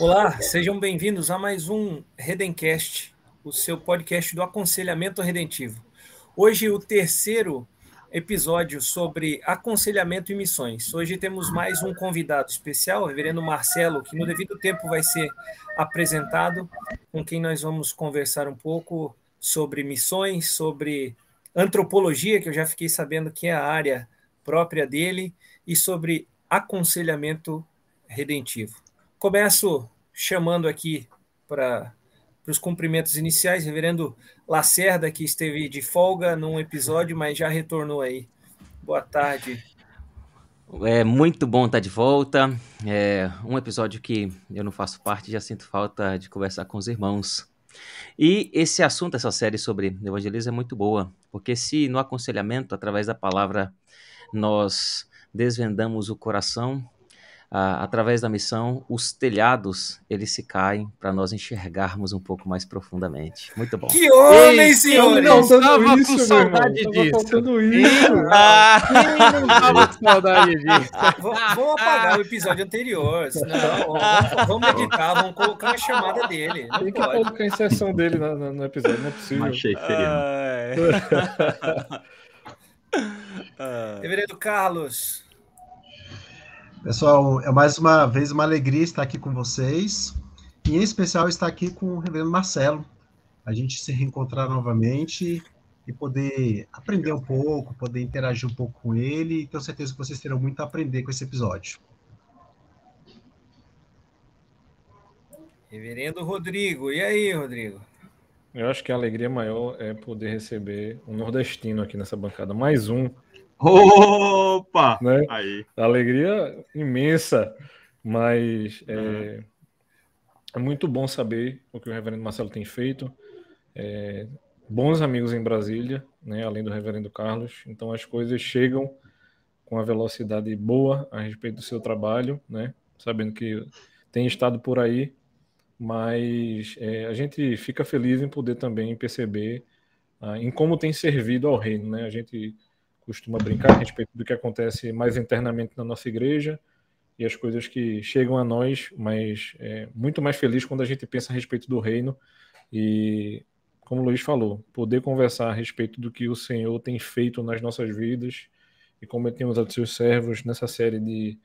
Olá, sejam bem-vindos a mais um Redencast, o seu podcast do aconselhamento redentivo. Hoje, o terceiro episódio sobre aconselhamento e missões. Hoje temos mais um convidado especial, o reverendo Marcelo, que no devido tempo vai ser apresentado, com quem nós vamos conversar um pouco sobre missões, sobre antropologia, que eu já fiquei sabendo que é a área própria dele, e sobre aconselhamento redentivo. Começo chamando aqui para os cumprimentos iniciais, reverendo Lacerda, que esteve de folga num episódio, mas já retornou aí. Boa tarde. É muito bom estar de volta. É um episódio que eu não faço parte, já sinto falta de conversar com os irmãos. E esse assunto, essa série sobre evangelismo é muito boa, porque se no aconselhamento, através da palavra, nós desvendamos o coração, ah, através da missão, os telhados eles se caem para nós enxergarmos um pouco mais profundamente. Muito bom. Que homem, senhor! Eu não estava com saudade disso. Isso. Ah, não estava com saudade disso. Vamos apagar o episódio anterior. Senão, vamos editar, vamos colocar uma chamada dele. Não Tem que pode. colocar a inserção dele no, no, episódio, não é possível. Achei Reverendo Carlos. Pessoal, é mais uma vez uma alegria estar aqui com vocês, e em especial estar aqui com o reverendo Marcelo, a gente se reencontrar novamente e poder aprender um pouco, poder interagir um pouco com ele, e tenho certeza que vocês terão muito a aprender com esse episódio. Reverendo Rodrigo, e aí, Rodrigo? Eu acho que a alegria maior é poder receber um nordestino aqui nessa bancada, mais um Opa! Né? Aí. Alegria imensa, mas é, é, muito bom saber o que o reverendo Marcelo tem feito. É, bons amigos em Brasília, né, além do reverendo Carlos, então as coisas chegam com a velocidade boa a respeito do seu trabalho, né, sabendo que tem estado por aí, mas é, a gente fica feliz em poder também perceber ah, em como tem servido ao reino, né, a gente costuma brincar a respeito do que acontece mais internamente na nossa igreja e as coisas que chegam a nós, mas é muito mais feliz quando a gente pensa a respeito do reino e, como o Luiz falou, poder conversar a respeito do que o Senhor tem feito nas nossas vidas e como ele tem usado seus servos nessa série de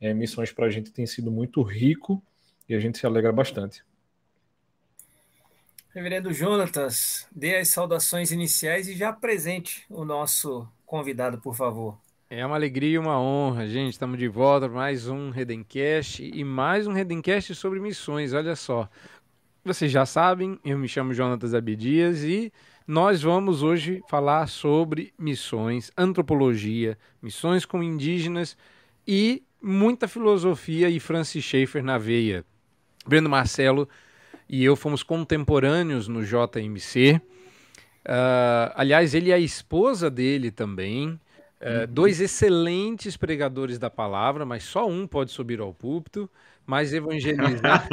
é, missões para a gente tem sido muito rico e a gente se alegra bastante. Reverendo Jonatas, dê as saudações iniciais e já apresente o nosso convidado, por favor. É uma alegria e uma honra, gente. Estamos de volta para mais um Redencast e mais um Redencast sobre missões. Olha só. Vocês já sabem, eu me chamo Jonatas Abdias e nós vamos hoje falar sobre missões, antropologia, missões com indígenas e muita filosofia e Francis Schaeffer na veia. Breno Marcelo e eu fomos contemporâneos no JMC. Uh, aliás, ele e a esposa dele também. Uh, dois excelentes pregadores da palavra, mas só um pode subir ao púlpito, mas evangelizar.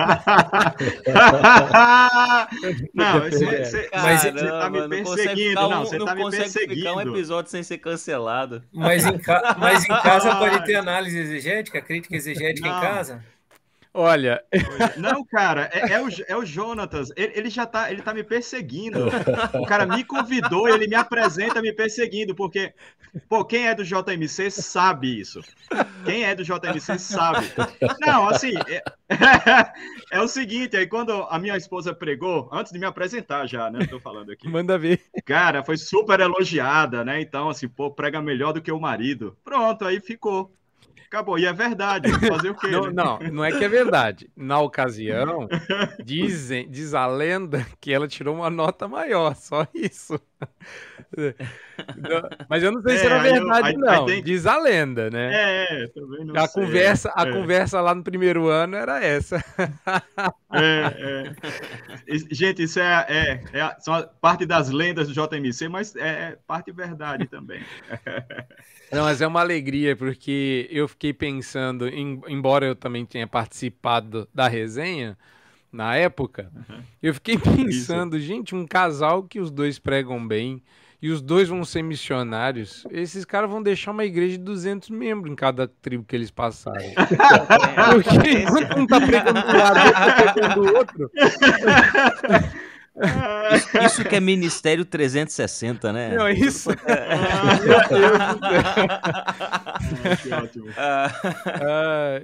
não, você tá me perseguindo. Não, você tá me perseguindo. ficar um episódio sem ser cancelado. Mas em, ca... mas em casa pode ter análise exegética, crítica exegética não. em casa? Olha. Não, cara, é, é, o, é o Jonatas. Ele, ele, já tá, ele tá me perseguindo. O cara me convidou, ele me apresenta me perseguindo, porque, pô, quem é do JMC sabe isso. Quem é do JMC sabe. Não, assim, é, é, o seguinte, aí quando a minha esposa pregou, antes de me apresentar já, né, tô falando aqui. Manda ver. Cara, foi super elogiada, né, então, assim, pô, prega melhor do que o marido. Pronto, aí ficou. Acabou. E é verdade. Fazer o quê? Não, né? não, não é que é verdade. Na ocasião, dizem, diz a lenda que ela tirou uma nota maior, só isso. Mas eu não sei é, se era verdade, eu, não. Tem... Diz a lenda, né? É, é também não a sei. Conversa, a é. conversa lá no primeiro ano era essa. É, é. Gente, isso é, é, é são parte das lendas do JMC, mas é parte verdade também. Não, mas é uma alegria, porque eu fiquei pensando, em, embora eu também tenha participado da resenha na época, uhum. eu fiquei pensando, Isso. gente, um casal que os dois pregam bem, e os dois vão ser missionários, esses caras vão deixar uma igreja de 200 membros em cada tribo que eles passarem. Porque enquanto um tá pregando do lado, outro tá pregando do outro. Isso, isso que é Ministério 360, né? Não, isso. que ótimo. Ah,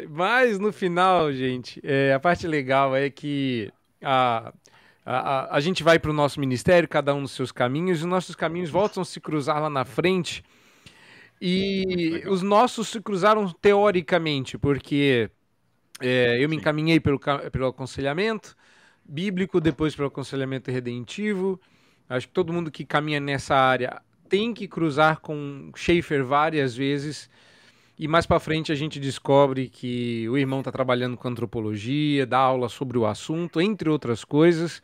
mas no final, gente, é, a parte legal é que a, a, a, a gente vai para o nosso ministério, cada um nos seus caminhos, e os nossos caminhos voltam a se cruzar lá na frente. E os nossos se cruzaram teoricamente, porque é, eu me encaminhei pelo, pelo aconselhamento bíblico, depois pelo aconselhamento redentivo. Acho que todo mundo que caminha nessa área tem que cruzar com Schaefer várias vezes. E mais para frente a gente descobre que o irmão está trabalhando com antropologia, dá aula sobre o assunto, entre outras coisas.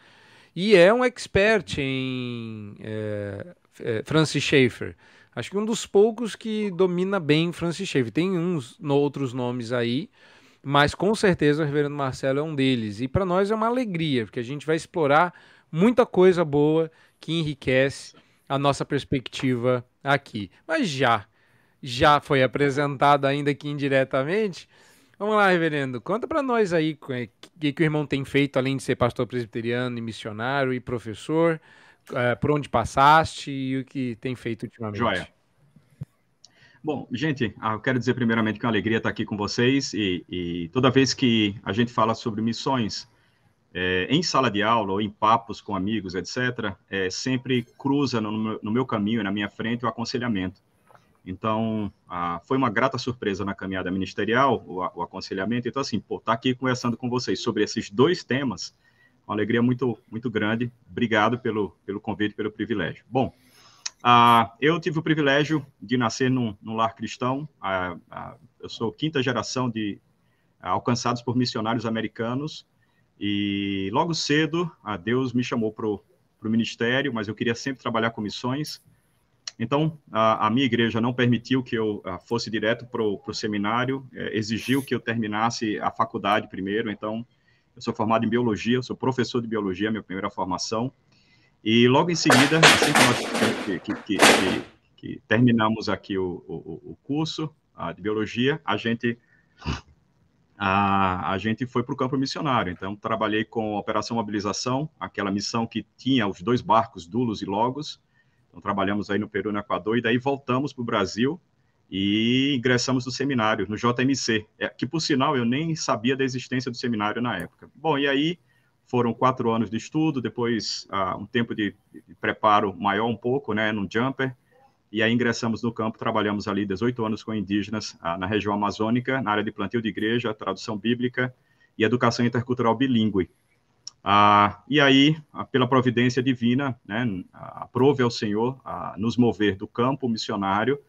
E é um expert em é, é, Francis Schaeffer. Acho que um dos poucos que domina bem Francis Schaeffer. Tem uns outros nomes aí, mas com certeza o Reverendo Marcelo é um deles. E para nós é uma alegria, porque a gente vai explorar muita coisa boa que enriquece a nossa perspectiva aqui. Mas já, já foi apresentado ainda aqui indiretamente. Vamos lá, reverendo, conta para nós aí o que, que o irmão tem feito, além de ser pastor presbiteriano e missionário e professor, eh, por onde passaste e o que tem feito ultimamente. Joia. Bom, gente, ah, eu quero dizer primeiramente que é uma alegria estar aqui com vocês e, e toda vez que a gente fala sobre missões, é, em sala de aula ou em papos com amigos, etc., é, sempre cruza no, no meu caminho, na minha frente, o aconselhamento. Então, ah, foi uma grata surpresa na caminhada ministerial, o, a- o aconselhamento. Então, assim, pô, estar aqui conversando com vocês sobre esses dois temas, uma alegria muito, muito grande. Obrigado pelo, pelo convite, pelo privilégio. Bom, ah, eu tive o privilégio de nascer num, num lar cristão. Ah, ah, eu sou quinta geração de ah, alcançados por missionários americanos. E logo cedo, ah, Deus me chamou para o ministério, mas eu queria sempre trabalhar com missões. Então, a, a minha igreja não permitiu que eu ah, fosse direto para o seminário, eh, exigiu que eu terminasse a faculdade primeiro. Então, eu sou formado em biologia, sou professor de biologia, minha primeira formação. E logo em seguida, assim que nós que, que, que, que- terminamos aqui o, o, o curso ah, de biologia, a gente a, a gente foi para o campo missionário. Então, trabalhei com a Operação Mobilização, aquela missão que tinha os dois barcos, Dulos e Logos. Então, trabalhamos aí no Peru e no Equador, e daí voltamos para o Brasil e ingressamos no seminário, no JMC, é, que, por sinal, eu nem sabia da existência do seminário na época. Bom, e aí foram quatro anos de estudo, depois ah, um tempo de, de preparo maior um pouco, né, no Jumper, e aí ingressamos no campo, trabalhamos ali 18 anos com indígenas ah, na região amazônica, na área de plantio de igreja, tradução bíblica e educação intercultural bilíngue. Ah, e aí, ah, pela providência divina, né, aprove ao Senhor ah, nos mover do campo missionário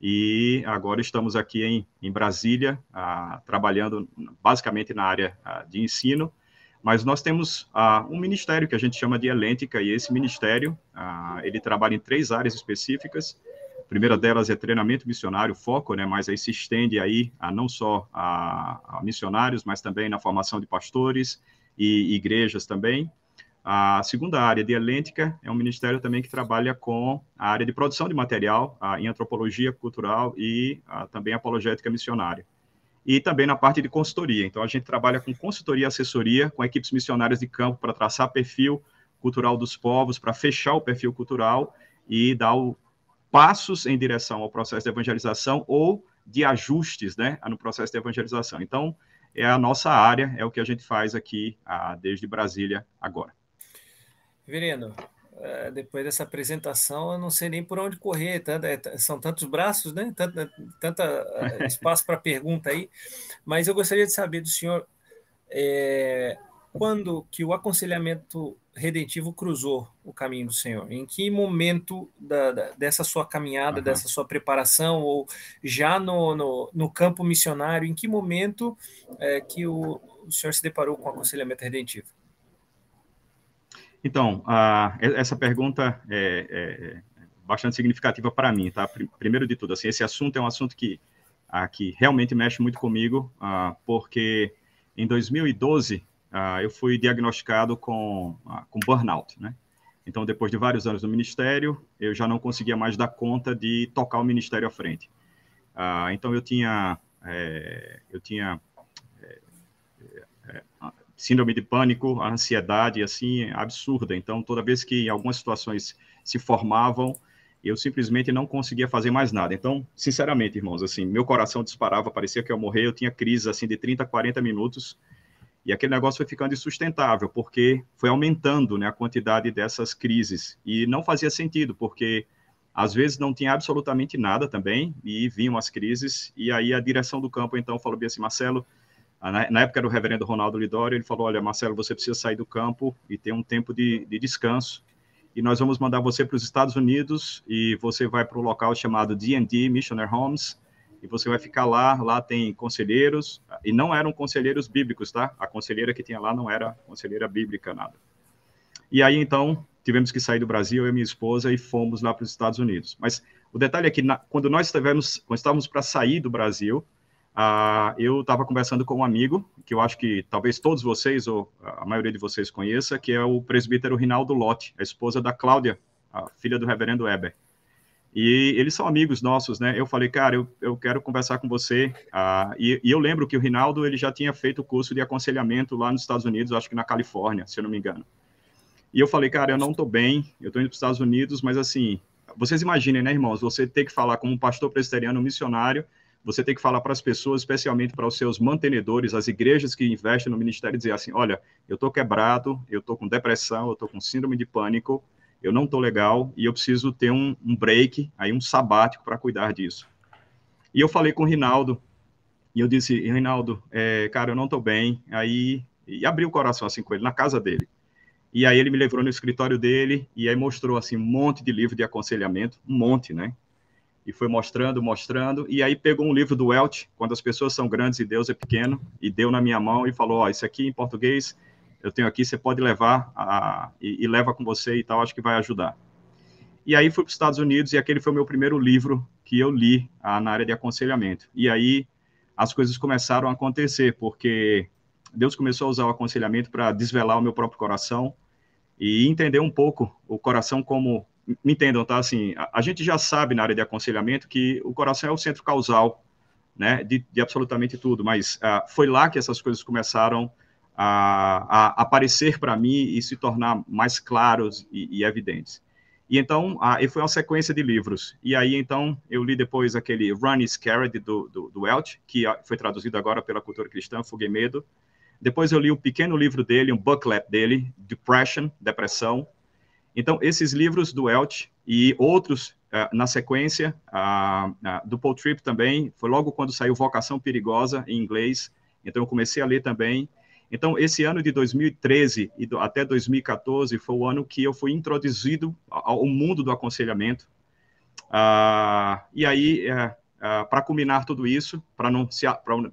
e agora estamos aqui em, em Brasília, trabalhando basicamente na área de ensino, mas nós temos ah, um ministério que a gente chama de Elêntica, e esse ministério, ah, ele trabalha em três áreas específicas. A primeira delas é treinamento missionário, foco, né, mas aí se estende aí a não só a, a missionários, mas também na formação de pastores e igrejas também. A segunda área de Elêntica é um ministério também que trabalha com a área de produção de material ah, em antropologia cultural e ah, também apologética missionária e também na parte de consultoria. Então, a gente trabalha com consultoria e assessoria com equipes missionárias de campo para traçar perfil cultural dos povos, para fechar o perfil cultural e dar o, passos em direção ao processo de evangelização ou de ajustes né, no processo de evangelização. Então, é a nossa área, é o que a gente faz aqui ah, desde Brasília agora. Reverendo, eh, depois dessa apresentação, eu não sei nem por onde correr, tanto- é, t- são tantos braços, né? Tanto, tanta eh, espaço para pergunta aí, mas eu gostaria de saber do senhor eh, quando que o aconselhamento redentivo cruzou o caminho do Senhor? Em que momento da- da- dessa sua caminhada, Aham. dessa sua preparação, ou já no, no, no campo missionário, em que momento eh, que o, o senhor se deparou com o aconselhamento redentivo? Então, e- essa pergunta é, é bastante significativa para mim, tá? Pri- Primeiro de tudo, assim, esse assunto é um assunto que, ah, que realmente mexe muito comigo, ah, porque em 2012 ah, eu fui diagnosticado com, com burnout, né? Então, depois de vários anos no ministério, eu já não conseguia mais dar conta de tocar o ministério à frente. Então, eu tinha, é, eu tinha é, é, síndrome de pânico, ansiedade, assim, absurda. Então, toda vez que algumas situações se formavam, eu simplesmente não conseguia fazer mais nada. Então, sinceramente, irmãos, assim, meu coração disparava, parecia que eu morrer, eu tinha crises, assim, de 30, 40 minutos, e aquele negócio foi ficando insustentável, porque foi aumentando né, a quantidade dessas crises. E não fazia sentido, porque às vezes não tinha absolutamente nada também, e vinham as crises, e aí a direção do campo então falou bem assim, Marcelo, na época do reverendo Ronaldo Lidório, ele falou, olha, Marcelo, você precisa sair do campo e ter um tempo de, de descanso, e nós vamos mandar você para os Estados Unidos, e você vai para um local chamado D&D Missionary Homes, e você vai ficar lá, lá tem conselheiros, e não eram conselheiros bíblicos, tá? A conselheira que tinha lá não era conselheira bíblica, nada. E aí, então, tivemos que sair do Brasil, eu e minha esposa, e fomos lá para os Estados Unidos. Mas o detalhe é que, na, quando nós estivemos, quando estávamos para sair do Brasil, uh, eu estava conversando com um amigo, que eu acho que talvez todos vocês, ou a maioria de vocês conheça, que é o presbítero Rinaldo Lotti, a esposa da Cláudia, a filha do reverendo Weber. E eles são amigos nossos, né? Eu falei, cara, eu, eu quero conversar com você. Ah, e, e, eu lembro que o Rinaldo ele já tinha feito o curso de aconselhamento lá nos Estados Unidos, acho que na Califórnia, se eu não me engano. E eu falei, cara, eu não estou bem, eu estou indo para os Estados Unidos, mas assim, vocês imaginem, né, irmãos? Você ter que falar como um pastor presbiteriano missionário, você tem que falar para as pessoas, especialmente para os seus mantenedores, as igrejas que investem no ministério, dizer assim: olha, eu estou quebrado, eu estou com depressão, eu estou com síndrome de pânico, eu não estou legal e eu preciso ter um, um break, aí um sabático para cuidar disso. E eu falei com o Rinaldo, e eu disse, Rinaldo, é, cara, eu não estou bem, aí, e abri o coração assim com ele, na casa dele. E aí ele me levou no escritório dele, e aí mostrou, assim, um monte de livro de aconselhamento, um monte, né? E foi mostrando, mostrando, e aí pegou um livro do Welch, Quando as Pessoas São Grandes e Deus é Pequeno, e deu na minha mão e falou, ó, oh, isso aqui em português eu tenho aqui, você pode levar a, e, e, leva com você e tal, acho que vai ajudar. E aí fui para os Estados Unidos e aquele foi o meu primeiro livro que eu li a, na área de aconselhamento. E aí as coisas começaram a acontecer, porque Deus começou a usar o aconselhamento para desvelar o meu próprio coração e entender um pouco o coração como me entendam, tá? Assim, a, a gente já sabe na área de aconselhamento que o coração é o centro causal, né, de, de absolutamente tudo, mas uh, foi lá que essas coisas começaram a, a aparecer para mim e se tornar mais claros e, e evidentes. E então, a, e foi uma sequência de livros. E aí, então, eu li depois aquele Run Scared, do, do, do Welch, que foi traduzido agora pela cultura cristã, Fuga e Medo. Depois eu li o um pequeno livro dele, um booklet dele, Depression, Depressão. Então, esses livros do Welch e outros uh, na sequência, do Paul Tripp também, foi logo quando saiu Vocação Perigosa, em inglês. Então, eu comecei a ler também. Então, esse ano de 2013 e até 2014 foi o ano que eu fui introduzido ao mundo do aconselhamento. Ah, e aí, é, é, para culminar tudo isso, para não,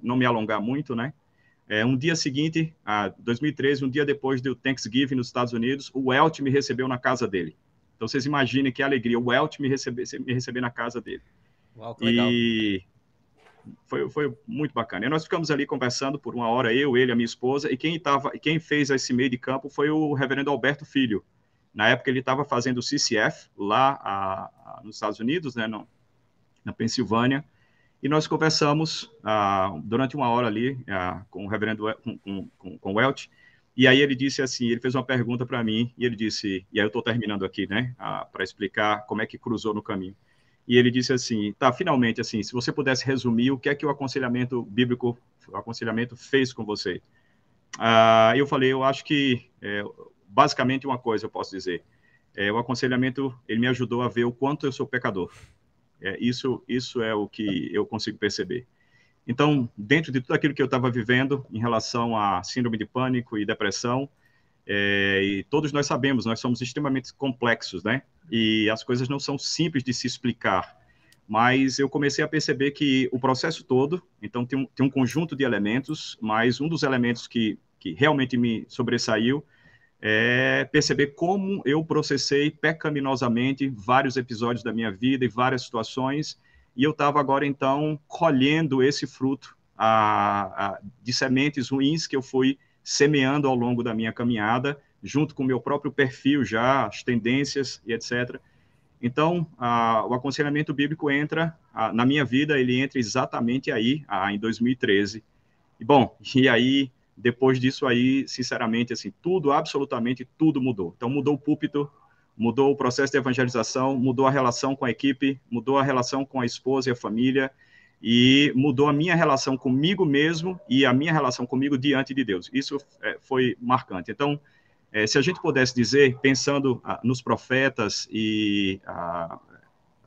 não me alongar muito, né? É, um dia seguinte, ah, 2013, um dia depois do Thanksgiving nos Estados Unidos, o Welt me recebeu na casa dele. Então, vocês imaginem que alegria, o Welt me receber, me receber na casa dele. Uau, que legal. E foi, foi muito bacana. E nós ficamos ali conversando por uma hora, eu, ele, a minha esposa, e quem, tava, quem fez esse meio de campo foi o reverendo Alberto Filho. Na época ele estava fazendo o CCF lá a, a, nos Estados Unidos, né, no, na Pensilvânia, e nós conversamos ah, durante uma hora ali ah, com o reverendo com, com, com, com Welch, e aí ele disse assim, ele fez uma pergunta para mim, e ele disse, e aí eu estou terminando aqui, né, ah, para explicar como é que cruzou no caminho e ele disse assim, tá, finalmente, assim, se você pudesse resumir o que é que o aconselhamento bíblico, o aconselhamento fez com você. Ah, eu falei, eu acho que, é, basicamente, uma coisa eu posso dizer, é, o aconselhamento, ele me ajudou a ver o quanto eu sou pecador. É, isso, isso é o que eu consigo perceber. Então, dentro de tudo aquilo que eu estava vivendo em relação a síndrome de pânico e depressão, é, e todos nós sabemos, nós somos extremamente complexos, né? E as coisas não são simples de se explicar. Mas eu comecei a perceber que o processo todo, então tem um, tem um conjunto de elementos, mas um dos elementos que, que realmente me sobressaiu é perceber como eu processei pecaminosamente vários episódios da minha vida e várias situações, e eu estava agora então colhendo esse fruto a, a, de sementes ruins que eu fui semeando ao longo da minha caminhada, junto com o meu próprio perfil já, as tendências e etc. Então, a, o aconselhamento bíblico entra, na minha vida, ele entra exatamente aí, em 2013. E, bom, e aí, depois disso aí, sinceramente, assim, tudo, absolutamente tudo mudou. Então, mudou o púlpito, mudou o processo de evangelização, mudou a relação com a equipe, mudou a relação com a esposa e a família, e mudou a minha relação comigo mesmo e a minha relação comigo diante de Deus. Isso é, foi marcante. Então, é, se a gente pudesse dizer, pensando ah, nos profetas e ah,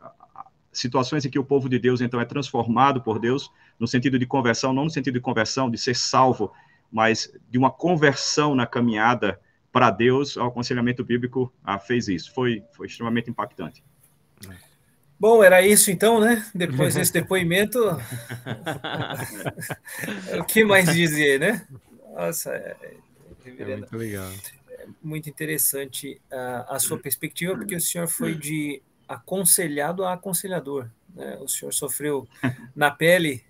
ah, situações em que o povo de Deus então é transformado por Deus, no sentido de conversão, não no sentido de conversão, de ser salvo, mas de uma conversão na caminhada para Deus, o aconselhamento bíblico ah, fez isso. Foi, foi extremamente impactante. Bom, era isso então, né? Depois desse depoimento, o que mais dizer, né? Nossa, é, é muito legal. É muito interessante a, a sua perspectiva, porque o senhor foi de aconselhado a aconselhador. Né? O senhor sofreu na pele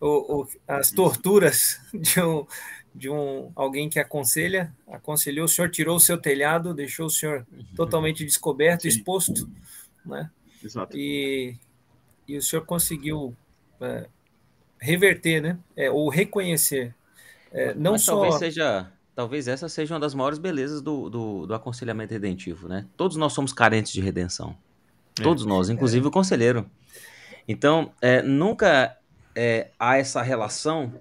o, o, as torturas de um, de um alguém que aconselha, aconselhou, o senhor tirou o seu telhado, deixou o senhor totalmente descoberto, exposto, né? Exato. E, e o senhor conseguiu é, reverter, né? É, ou reconhecer. É, não Mas só. Talvez, seja, talvez essa seja uma das maiores belezas do, do, do aconselhamento redentivo, né? Todos nós somos carentes de redenção. É. Todos nós, inclusive o conselheiro. Então, é, nunca é, há essa relação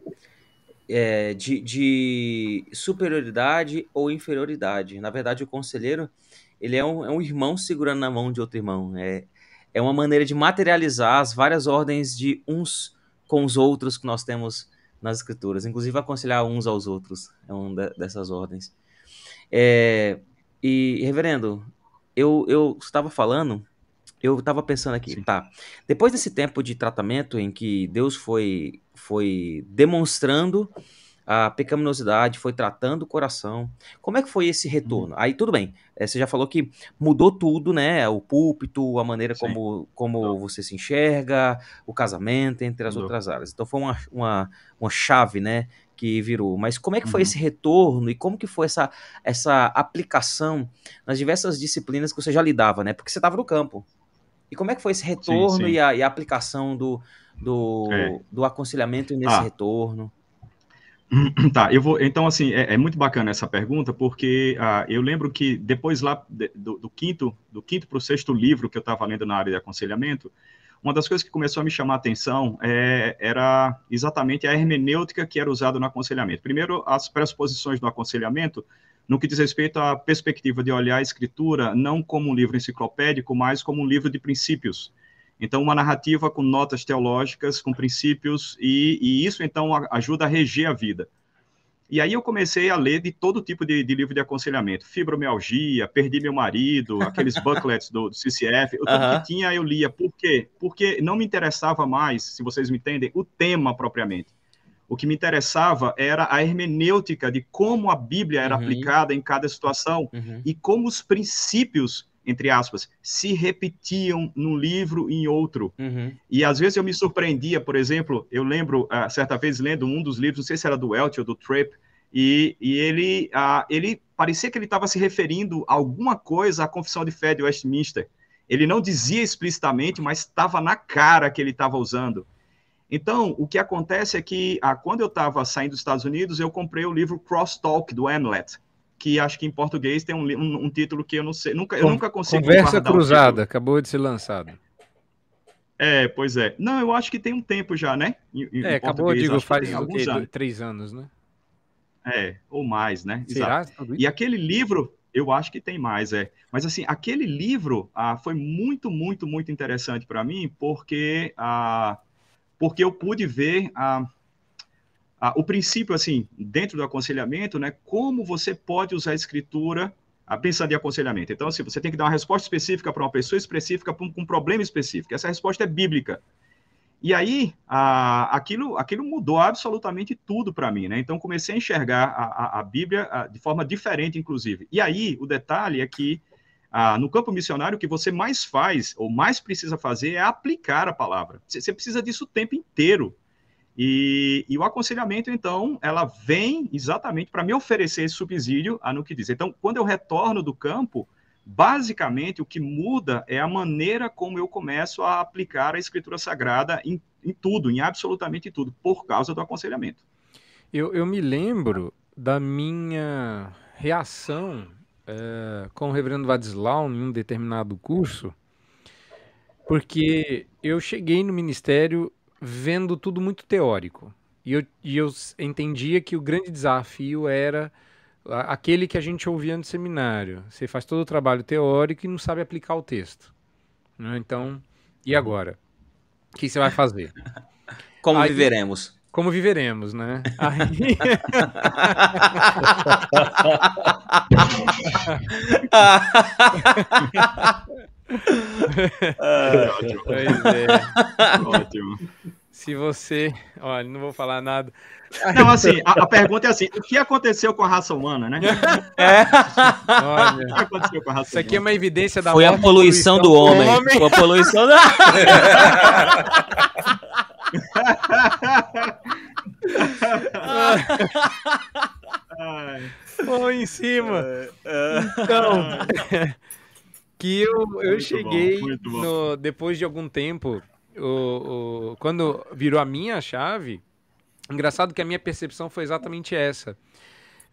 é, de, de superioridade ou inferioridade. Na verdade, o conselheiro ele é um, é um irmão segurando na mão de outro irmão. É, é uma maneira de materializar as várias ordens de uns com os outros que nós temos nas escrituras, inclusive aconselhar uns aos outros, é uma dessas ordens. É, e, reverendo, eu, eu estava falando, eu estava pensando aqui, Sim. tá, depois desse tempo de tratamento em que Deus foi, foi demonstrando a pecaminosidade, foi tratando o coração. Como é que foi esse retorno? Aí tudo bem, é, você já falou que mudou tudo, né? O púlpito, a maneira como, como você se enxerga, o casamento, entre as mudou. outras áreas. Então foi uma, uma, uma chave, né? que virou. Mas como é que foi uhum. esse retorno e como que foi essa, essa aplicação nas diversas disciplinas que você já lidava, né? Porque você estava no campo. E como é que foi esse retorno sim, sim. E, a, e, a, aplicação do, do, é. do aconselhamento nesse ah. retorno? Tá, eu vou. Então, assim, é, é muito bacana essa pergunta, porque uh, eu lembro que depois lá de, do, do, quinto, do quinto para o sexto livro que eu estava lendo na área de aconselhamento, uma das coisas que começou a me chamar a atenção é, era exatamente a hermenêutica que era usada no aconselhamento. Primeiro, as pressuposições do aconselhamento, no que diz respeito à perspectiva de olhar a escritura não como um livro enciclopédico, mas como um livro de princípios. Então, uma narrativa com notas teológicas, com princípios, e, e isso, então, ajuda a reger a vida. E aí eu comecei a ler de todo tipo de, de livro de aconselhamento. Fibromialgia, Perdi Meu Marido, aqueles booklets do, do CCF, tudo que tinha eu lia. Por quê? Porque não me interessava mais, se vocês me entendem, o tema propriamente. O que me interessava era a hermenêutica de como a Bíblia era uhum. aplicada em cada situação uhum. e como os princípios entre aspas, se repetiam num livro e em outro. Uhum. E às vezes eu me surpreendia, por exemplo, eu lembro, uh, certa vez lendo um dos livros, não sei se era do Welch ou do Tripp, e, e ele, uh, ele parecia que ele estava se referindo a alguma coisa à confissão de fé de Westminster. Ele não dizia explicitamente, mas estava na cara que ele estava usando. Então, o que acontece é que, uh, quando eu estava saindo dos Estados Unidos, eu comprei o livro Crosstalk, do Hamlet, que acho que em português tem um, um, um título que eu não sei, nunca, eu nunca consigo. Conversa Cruzada, acabou de ser lançado. É, pois é. Não, eu acho que tem um tempo já, né? Em, é, acabou, digo, faz alguns anos. três anos, né? É, ou mais, né? Será? Exato. E aquele livro, eu acho que tem mais, é. Mas assim, aquele livro ah, foi muito, muito, muito interessante para mim, porque, ah, porque eu pude ver ah, ah, o princípio, assim, dentro do aconselhamento, né, como você pode usar a escritura a pensando em aconselhamento. Então, assim, você tem que dar uma resposta específica para uma pessoa específica, para um, um, problema específico. Essa resposta é bíblica. E aí, ah, aquilo, aquilo mudou absolutamente tudo para mim, né? Então, comecei a enxergar a, a, a Bíblia a, de forma diferente, inclusive. E aí, o detalhe é que, ah, no campo missionário, o que você mais faz, ou mais precisa fazer, é aplicar a palavra. Você precisa disso o tempo inteiro. E, e, o aconselhamento, então, ela vem exatamente para me oferecer esse subsídio a no que diz. Então, quando eu retorno do campo, basicamente o que muda é a maneira como eu começo a aplicar a escritura sagrada em, em tudo, em absolutamente tudo, por causa do aconselhamento. Eu, eu me lembro da minha reação é, com o reverendo Vadislau em um determinado curso, porque eu cheguei no ministério vendo tudo muito teórico. E eu, e eu entendia que o grande desafio era aquele que a gente ouvia no seminário. Você faz todo o trabalho teórico e não sabe aplicar o texto. Né? Então, e agora? O que você vai fazer? Como Aí, viveremos? Como viveremos, né? Aí... pois é. Ótimo. Se você. Olha, não vou falar nada. Não, assim, a, a, pergunta é assim: o que aconteceu com a raça humana, né? É. Olha, o que aconteceu com a raça Isso aqui é uma evidência da Foi a poluição, poluição do homem. homem. Foi a poluição da. Bom, em cima. Então, que eu, eu cheguei bom, no, depois de algum tempo, o, o, quando virou a minha chave, engraçado que a minha percepção foi exatamente essa.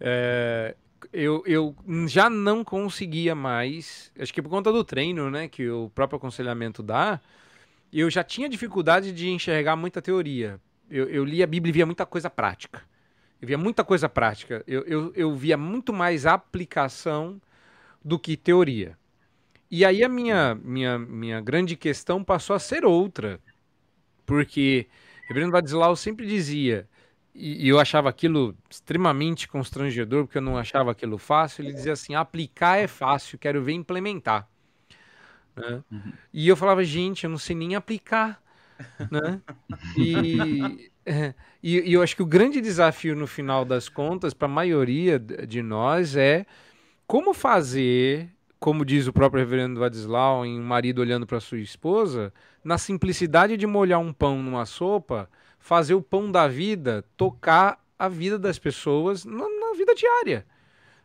É, eu, eu já não conseguia mais, acho que por conta do treino, né, que o próprio aconselhamento dá, eu já tinha dificuldade de enxergar muita teoria. Eu, eu lia a Bíblia e via muita coisa prática. Eu via muita coisa prática. Eu, eu, eu via muito mais aplicação do que teoria. E aí a minha, minha, minha grande questão passou a ser outra. Porque Reverendo Vadislau sempre dizia, e, eu achava aquilo extremamente constrangedor, porque eu não achava aquilo fácil, ele dizia assim, aplicar é fácil, quero ver implementar. Né? Uhum. E eu falava, gente, eu não sei nem aplicar. Né? E, e, e eu acho que o grande desafio no final das contas, para a maioria de nós, é como fazer como diz o próprio reverendo Vadislau, em um marido olhando para sua esposa, na simplicidade de molhar um pão numa sopa, fazer o pão da vida tocar a vida das pessoas na, na vida diária.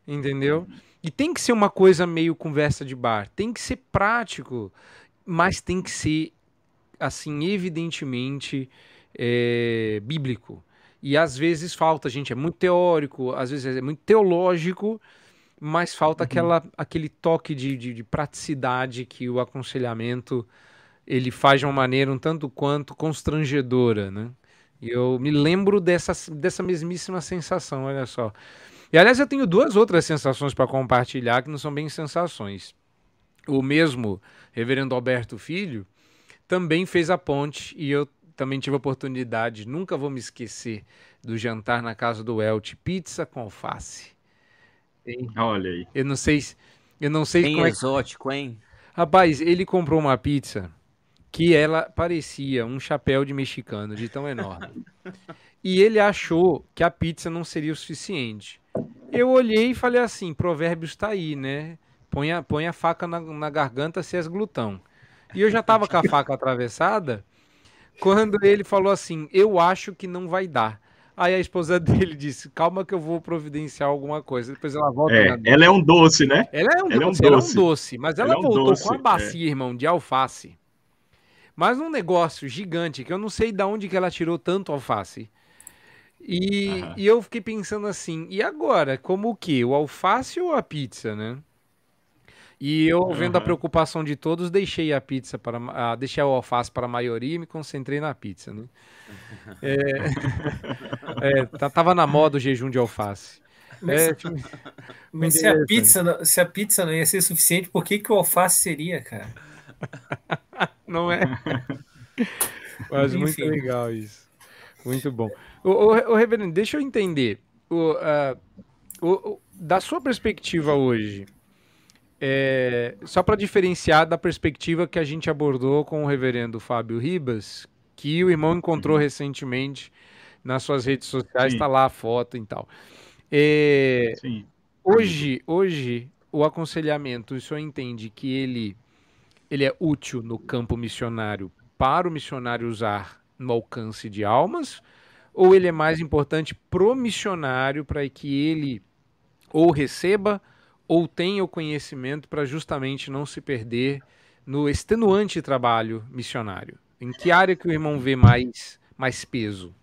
Entendeu? E tem que ser uma coisa meio conversa de bar, tem que ser prático, mas tem que ser, assim, evidentemente é, bíblico. E às vezes falta, gente, é muito teórico, às vezes é muito teológico, mas falta uhum. aquela, aquele toque de, de, de, praticidade que o aconselhamento ele faz de uma maneira um tanto quanto constrangedora, né? E eu me lembro dessa, dessa mesmíssima sensação, olha só. E aliás, eu tenho duas outras sensações para compartilhar que não são bem sensações. O mesmo reverendo Alberto Filho também fez a ponte e eu também tive a oportunidade, nunca vou me esquecer, do jantar na casa do Elte, pizza com alface. Hein? Olha aí. Eu não sei, eu não sei Bem como exótico, é hein? Rapaz, ele comprou uma pizza que ela parecia um chapéu de mexicano, de tão enorme. e ele achou que a pizza não seria o suficiente. Eu olhei e falei assim: Provérbios está aí, né? Põe a, põe a faca na, na garganta se és glutão. E eu já tava com a faca atravessada quando ele falou assim: Eu acho que não vai dar. Aí a esposa dele disse: Calma que eu vou providenciar alguma coisa. Depois ela volta. É, ela é um doce, né? Ela é um, ela doce, é um doce. Ela é um doce mas ela, ela é voltou doce, com a bacia, é. irmão, de alface. Mas um negócio gigante que eu não sei de onde que ela tirou tanto alface. E, e eu fiquei pensando assim: e agora? Como o quê? O alface ou a pizza, né? E eu, vendo uhum. a preocupação de todos, deixei a pizza para uh, deixei o alface para a maioria e me concentrei na pizza, né? É, é, tá, tava na moda o jejum de alface. Mas, é, tipo, mas se, a pizza, se a pizza não ia ser suficiente, por que, que o alface seria, cara? não é? Mas Enfim. muito legal isso. Muito bom. O, o, o Reverendo, deixa eu entender. O, uh, o, da sua perspectiva hoje, é, só para diferenciar da perspectiva que a gente abordou com o reverendo Fábio Ribas, que o irmão encontrou uhum. recentemente nas suas redes sociais, está lá a foto e tal. É, hoje, hoje, o aconselhamento, o senhor entende que ele, ele é útil no campo missionário para o missionário usar no alcance de almas? ou ele é mais importante pro missionário para que ele ou receba ou tenha o conhecimento para justamente não se perder no extenuante trabalho missionário? Em que área que o irmão vê mais, mais peso?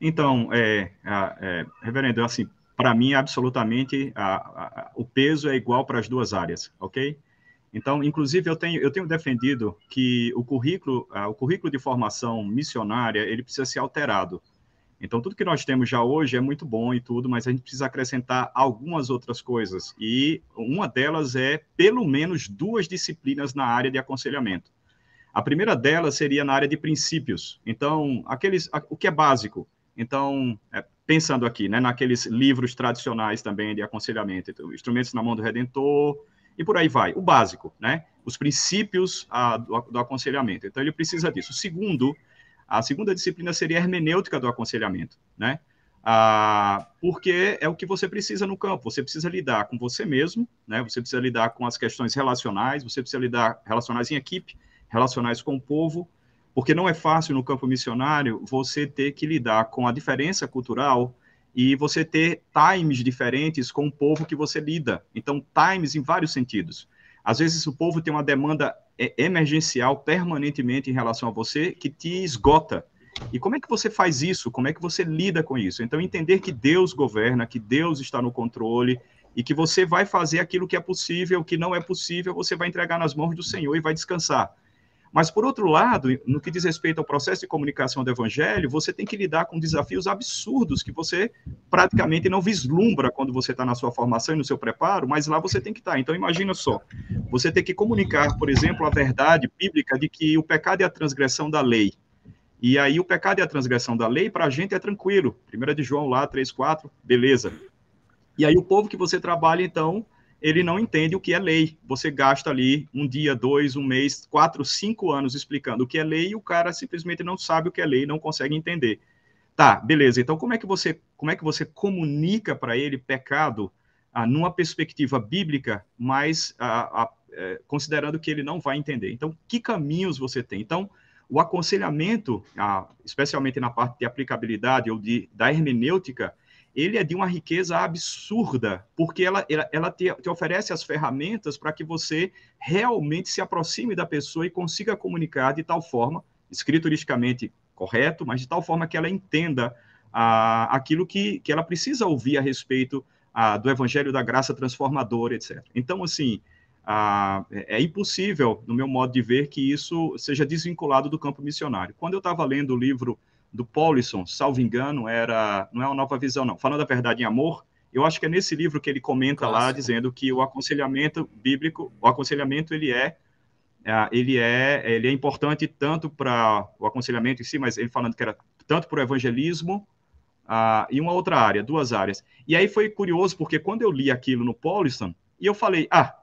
Então, é, é, reverendo, assim, para mim, absolutamente, a, a, o peso é igual para as duas áreas, ok? Então, inclusive, eu tenho, eu tenho defendido que o currículo, o currículo de formação missionária, ele precisa ser alterado. Então, tudo que nós temos já hoje é muito bom e tudo, mas a gente precisa acrescentar algumas outras coisas. E uma delas é, pelo menos, duas disciplinas na área de aconselhamento. A primeira delas seria na área de princípios. Então, aqueles, o que é básico. Então, é, pensando aqui, né, naqueles livros tradicionais também de aconselhamento, então, instrumentos na mão do Redentor, e por aí vai. O básico, né? Os princípios a, do, do, aconselhamento. Então, ele precisa disso. O segundo, a segunda disciplina seria a hermenêutica do aconselhamento, né? Ah, porque é o que você precisa no campo. Você precisa lidar com você mesmo, né? Você precisa lidar com as questões relacionais, você precisa lidar relacionais em equipe, relacionais com o povo, porque não é fácil no campo missionário você ter que lidar com a diferença cultural, e você ter times diferentes com o povo que você lida. Então, times em vários sentidos. Às vezes o povo tem uma demanda é, emergencial permanentemente em relação a você que te esgota. E como é que você faz isso? Como é que você lida com isso? Então, entender que Deus governa, que Deus está no controle e que você vai fazer aquilo que é possível, o que não é possível, você vai entregar nas mãos do Senhor e vai descansar. Mas, por outro lado, no que diz respeito ao processo de comunicação do evangelho, você tem que lidar com desafios absurdos que você praticamente não vislumbra quando você está na sua formação e no seu preparo, mas lá você tem que estar. Tá. Então, imagina só, você tem que comunicar, por exemplo, a verdade bíblica de que o pecado é a transgressão da lei. E aí, o pecado é a transgressão da lei, para a gente é tranquilo. Primeira de João lá, 3, 4, beleza. E aí, o povo que você trabalha, então, ele não entende o que é lei. Você gasta ali um dia, dois, um mês, quatro, cinco anos explicando o que é lei e o cara simplesmente não sabe o que é lei, não consegue entender. Tá, beleza. Então como é que você como é que você comunica para ele pecado ah, numa perspectiva bíblica, mas ah, ah, é, considerando que ele não vai entender? Então que caminhos você tem? Então o aconselhamento, ah, especialmente na parte de aplicabilidade ou de da hermenêutica, ele é de uma riqueza absurda, porque ela, ela, ela te, te, oferece as ferramentas para que você realmente se aproxime da pessoa e consiga comunicar de tal forma, escrituristicamente correto, mas de tal forma que ela entenda ah, aquilo que, que ela precisa ouvir a respeito ah, do evangelho da graça transformadora, etc. Então, assim, ah, é, é impossível, no meu modo de ver, que isso seja desvinculado do campo missionário. Quando eu estava lendo o livro do Paulison, salvo engano, era. Não é uma nova visão, não. Falando a verdade em amor, eu acho que é nesse livro que ele comenta Clássico. lá, dizendo que o aconselhamento bíblico, o aconselhamento ele é, é ele é, ele é importante tanto para o aconselhamento em si, mas ele falando que era tanto para o evangelismo uh, e uma outra área, duas áreas. E aí foi curioso, porque quando eu li aquilo no Paulison, e eu falei, ah,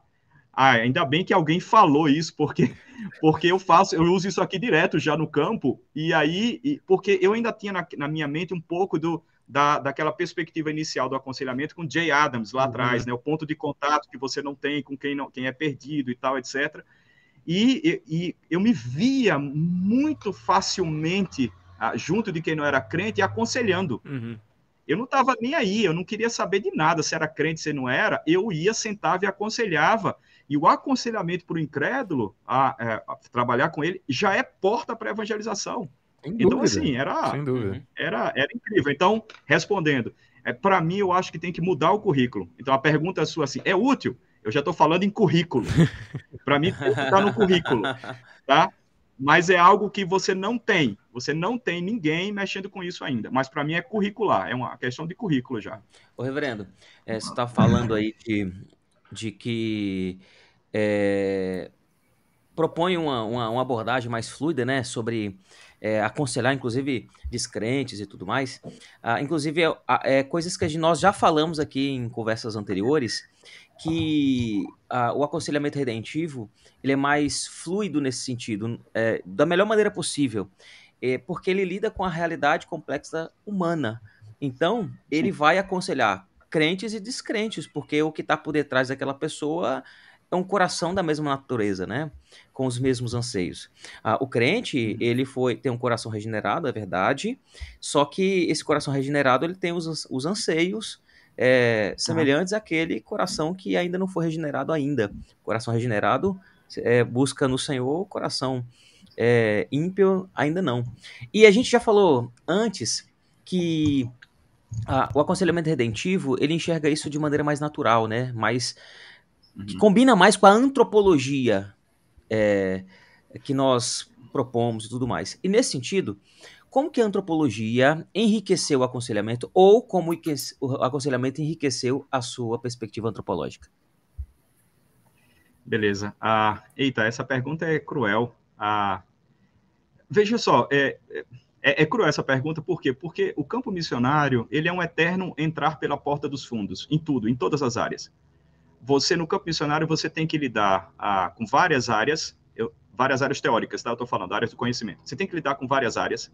ah, ainda bem que alguém falou isso, porque, porque eu faço, eu uso isso aqui direto já no campo, e aí, e, porque eu ainda tinha na, na, minha mente um pouco do, da, daquela perspectiva inicial do aconselhamento com Jay Adams lá uhum. atrás, né? O ponto de contato que você não tem com quem, não, quem é perdido e tal, etc. E, e, e eu me via muito facilmente ah, junto de quem não era crente aconselhando. Uhum. Eu não estava nem aí, eu não queria saber de nada, se era crente, se não era. Eu ia, sentava e aconselhava. E o aconselhamento para o incrédulo, a, é, a, trabalhar com ele, já é porta para a evangelização. então, assim, era, era, era incrível. Então, respondendo, é, para mim, eu acho que tem que mudar o currículo. Então, a pergunta é sua assim, é útil? Eu já estou falando em currículo. para mim, está no currículo. Tá? Mas é algo que você não tem. Você não tem ninguém mexendo com isso ainda. Mas para mim é curricular, é uma questão de currículo já. Ô, reverendo, é, você está falando aí de de que é, propõe uma, uma, uma, abordagem mais fluida, né, sobre é, aconselhar, inclusive, descrentes e tudo mais. Ah, inclusive, é, é, coisas que nós já falamos aqui em conversas anteriores, que ah, o aconselhamento redentivo ele é mais fluido nesse sentido, é, da melhor maneira possível, é, porque ele lida com a realidade complexa humana. Então, ele vai aconselhar crentes e descrentes, porque o que está por detrás daquela pessoa é um coração da mesma natureza, né? Com os mesmos anseios. Ah, o crente, ele foi tem um coração regenerado, é verdade, só que esse coração regenerado ele tem os, os anseios é, semelhantes uhum. àquele coração que ainda não foi regenerado ainda. Coração regenerado é, busca no Senhor, coração é, ímpio ainda não. E a gente já falou antes que o aconselhamento redentivo ele enxerga isso de maneira mais natural, né? Mais uhum. que combina mais com a antropologia é, que nós propomos e tudo mais. E nesse sentido, como que a antropologia enriqueceu o aconselhamento ou como o aconselhamento enriqueceu a sua perspectiva antropológica? Beleza. Ah, eita, essa pergunta é cruel. Ah, veja só, é, é, é, cruel essa pergunta, por quê? Porque o campo missionário, ele é um eterno entrar pela porta dos fundos, em tudo, em todas as áreas. Você, no campo missionário, você tem que lidar ah, com várias áreas, eu, várias áreas teóricas, tá? Eu estou falando, áreas do conhecimento. Você tem que lidar com várias áreas,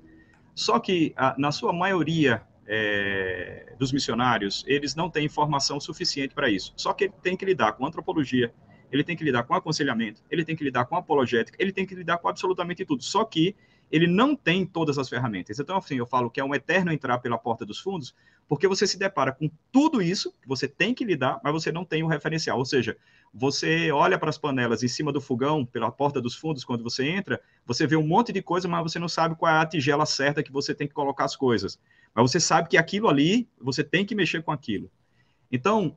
só que, ah, na sua maioria é, dos missionários, eles não têm informação suficiente para isso. Só que ele tem que lidar com antropologia, ele tem que lidar com aconselhamento, ele tem que lidar com apologética, ele tem que lidar com absolutamente tudo. Só que ele não tem todas as ferramentas. Então, assim, eu falo que é um eterno entrar pela porta dos fundos, porque você se depara com tudo isso que você tem que lidar, mas você não tem o um referencial. Ou seja, você olha para as panelas em cima do fogão, pela porta dos fundos, quando você entra, você vê um monte de coisa, mas você não sabe qual é a tigela certa que você tem que colocar as coisas. Mas você sabe que aquilo ali, você tem que mexer com aquilo. Então,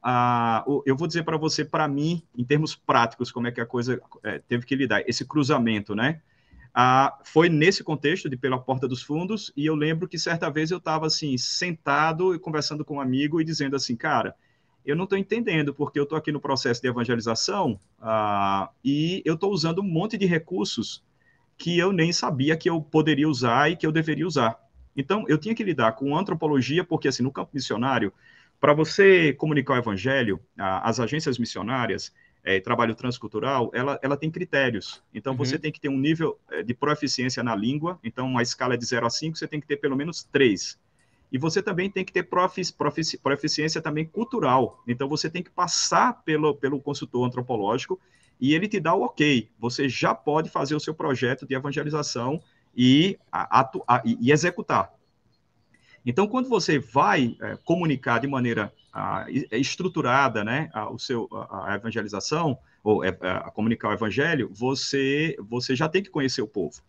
eu vou dizer para você, para mim, em termos práticos, como é que a coisa é, teve que lidar, esse cruzamento, né? Uh, foi nesse contexto de pela porta dos fundos, e eu lembro que certa vez eu estava assim, sentado e conversando com um amigo e dizendo assim, cara, eu não estou entendendo, porque eu estou aqui no processo de evangelização uh, e eu estou usando um monte de recursos que eu nem sabia que eu poderia usar e que eu deveria usar. Então, eu tinha que lidar com antropologia, porque assim, no campo missionário, para você comunicar o evangelho, as agências missionárias, é, trabalho transcultural, ela, ela tem critérios. Então, uhum. você tem que ter um nível é, de proficiência na língua. Então, uma escala de 0 a 5, você tem que ter pelo menos 3. E você também tem que ter profici, profici, proficiência também cultural. Então, você tem que passar pelo, pelo consultor antropológico e ele te dá o ok. Você já pode fazer o seu projeto de evangelização e, atu, a, e executar. Então, quando você vai é, comunicar de maneira a, é estruturada né, a, o seu, a, a evangelização, ou é, é, a comunicar o evangelho, você, você já tem que conhecer o povo.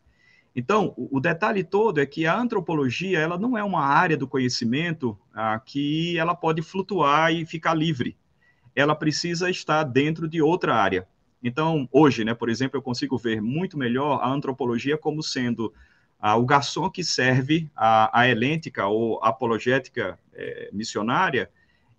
Então, o, o detalhe todo é que a antropologia ela não é uma área do conhecimento ah, que ela pode flutuar e ficar livre. Ela precisa estar dentro de outra área. Então, hoje, né, por exemplo, eu consigo ver muito melhor a antropologia como sendo ah, o garçom que serve a, a ou apologética é, missionária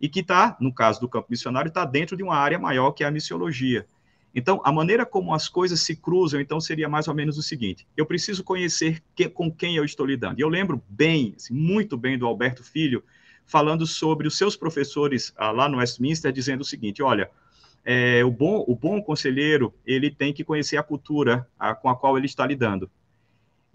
e que está, no caso do campo missionário, está dentro de uma área maior que é a missiologia. Então, a maneira como as coisas se cruzam, então, seria mais ou menos o seguinte: eu preciso conhecer que, com quem eu estou lidando. E eu lembro bem, assim, muito bem do Alberto Filho, falando sobre os seus professores ah, lá no Westminster, dizendo o seguinte: olha, é, o, bom, o bom conselheiro ele tem que conhecer a cultura ah, com a qual ele está lidando.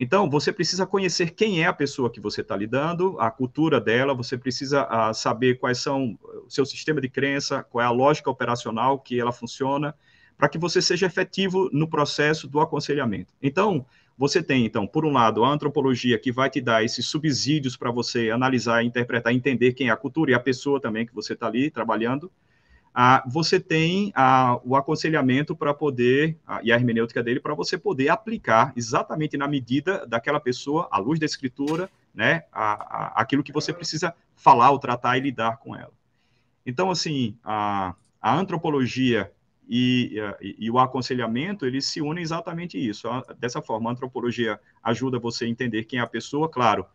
Então, você precisa conhecer quem é a pessoa que você está lidando, a cultura dela, você precisa uh, saber quais são o seu sistema de crença, qual é a lógica operacional que ela funciona, para que você seja efetivo no processo do aconselhamento. Então, você tem, então, por um lado, a antropologia que vai te dar esses subsídios para você analisar, interpretar, entender quem é a cultura e a pessoa também que você está ali trabalhando ah, você tem ah, o aconselhamento para poder, ah, e a hermenêutica dele, para você poder aplicar exatamente na medida daquela pessoa, à luz da escritura, né, a, a, aquilo que você precisa falar ou tratar e lidar com ela. Então, assim, a, a antropologia e, e, e, o aconselhamento, eles se unem exatamente isso. Dessa forma, a antropologia ajuda você a entender quem é a pessoa, claro,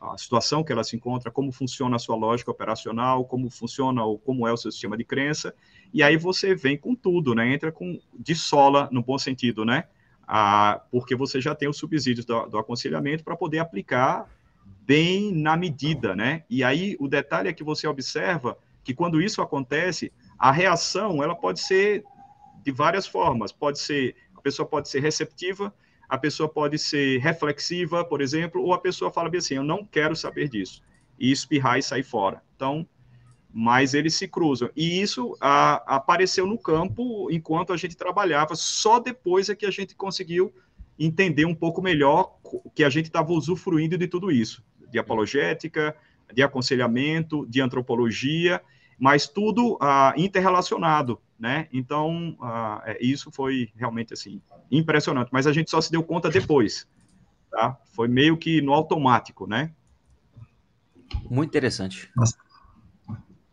a situação que ela se encontra, como funciona a sua lógica operacional, como funciona ou como é o seu sistema de crença, e aí você vem com tudo, né? Entra com de sola no bom sentido, né? Ah, porque você já tem os subsídios do, do aconselhamento para poder aplicar bem na medida, né? E aí o detalhe é que você observa que quando isso acontece, a reação ela pode ser de várias formas. Pode ser a pessoa pode ser receptiva, a pessoa pode ser reflexiva, por exemplo, ou a pessoa fala bem assim, eu não quero saber disso, e espirrar e sair fora. Então, mas eles se cruzam. E isso a, apareceu no campo enquanto a gente trabalhava, só depois é que a gente conseguiu entender um pouco melhor que a gente estava usufruindo de tudo isso, de apologética, de aconselhamento, de antropologia, mas tudo ah, interrelacionado, né? Então, ah, é, isso foi realmente, assim, impressionante, mas a gente só se deu conta depois, tá? Foi meio que no automático, né? Muito interessante.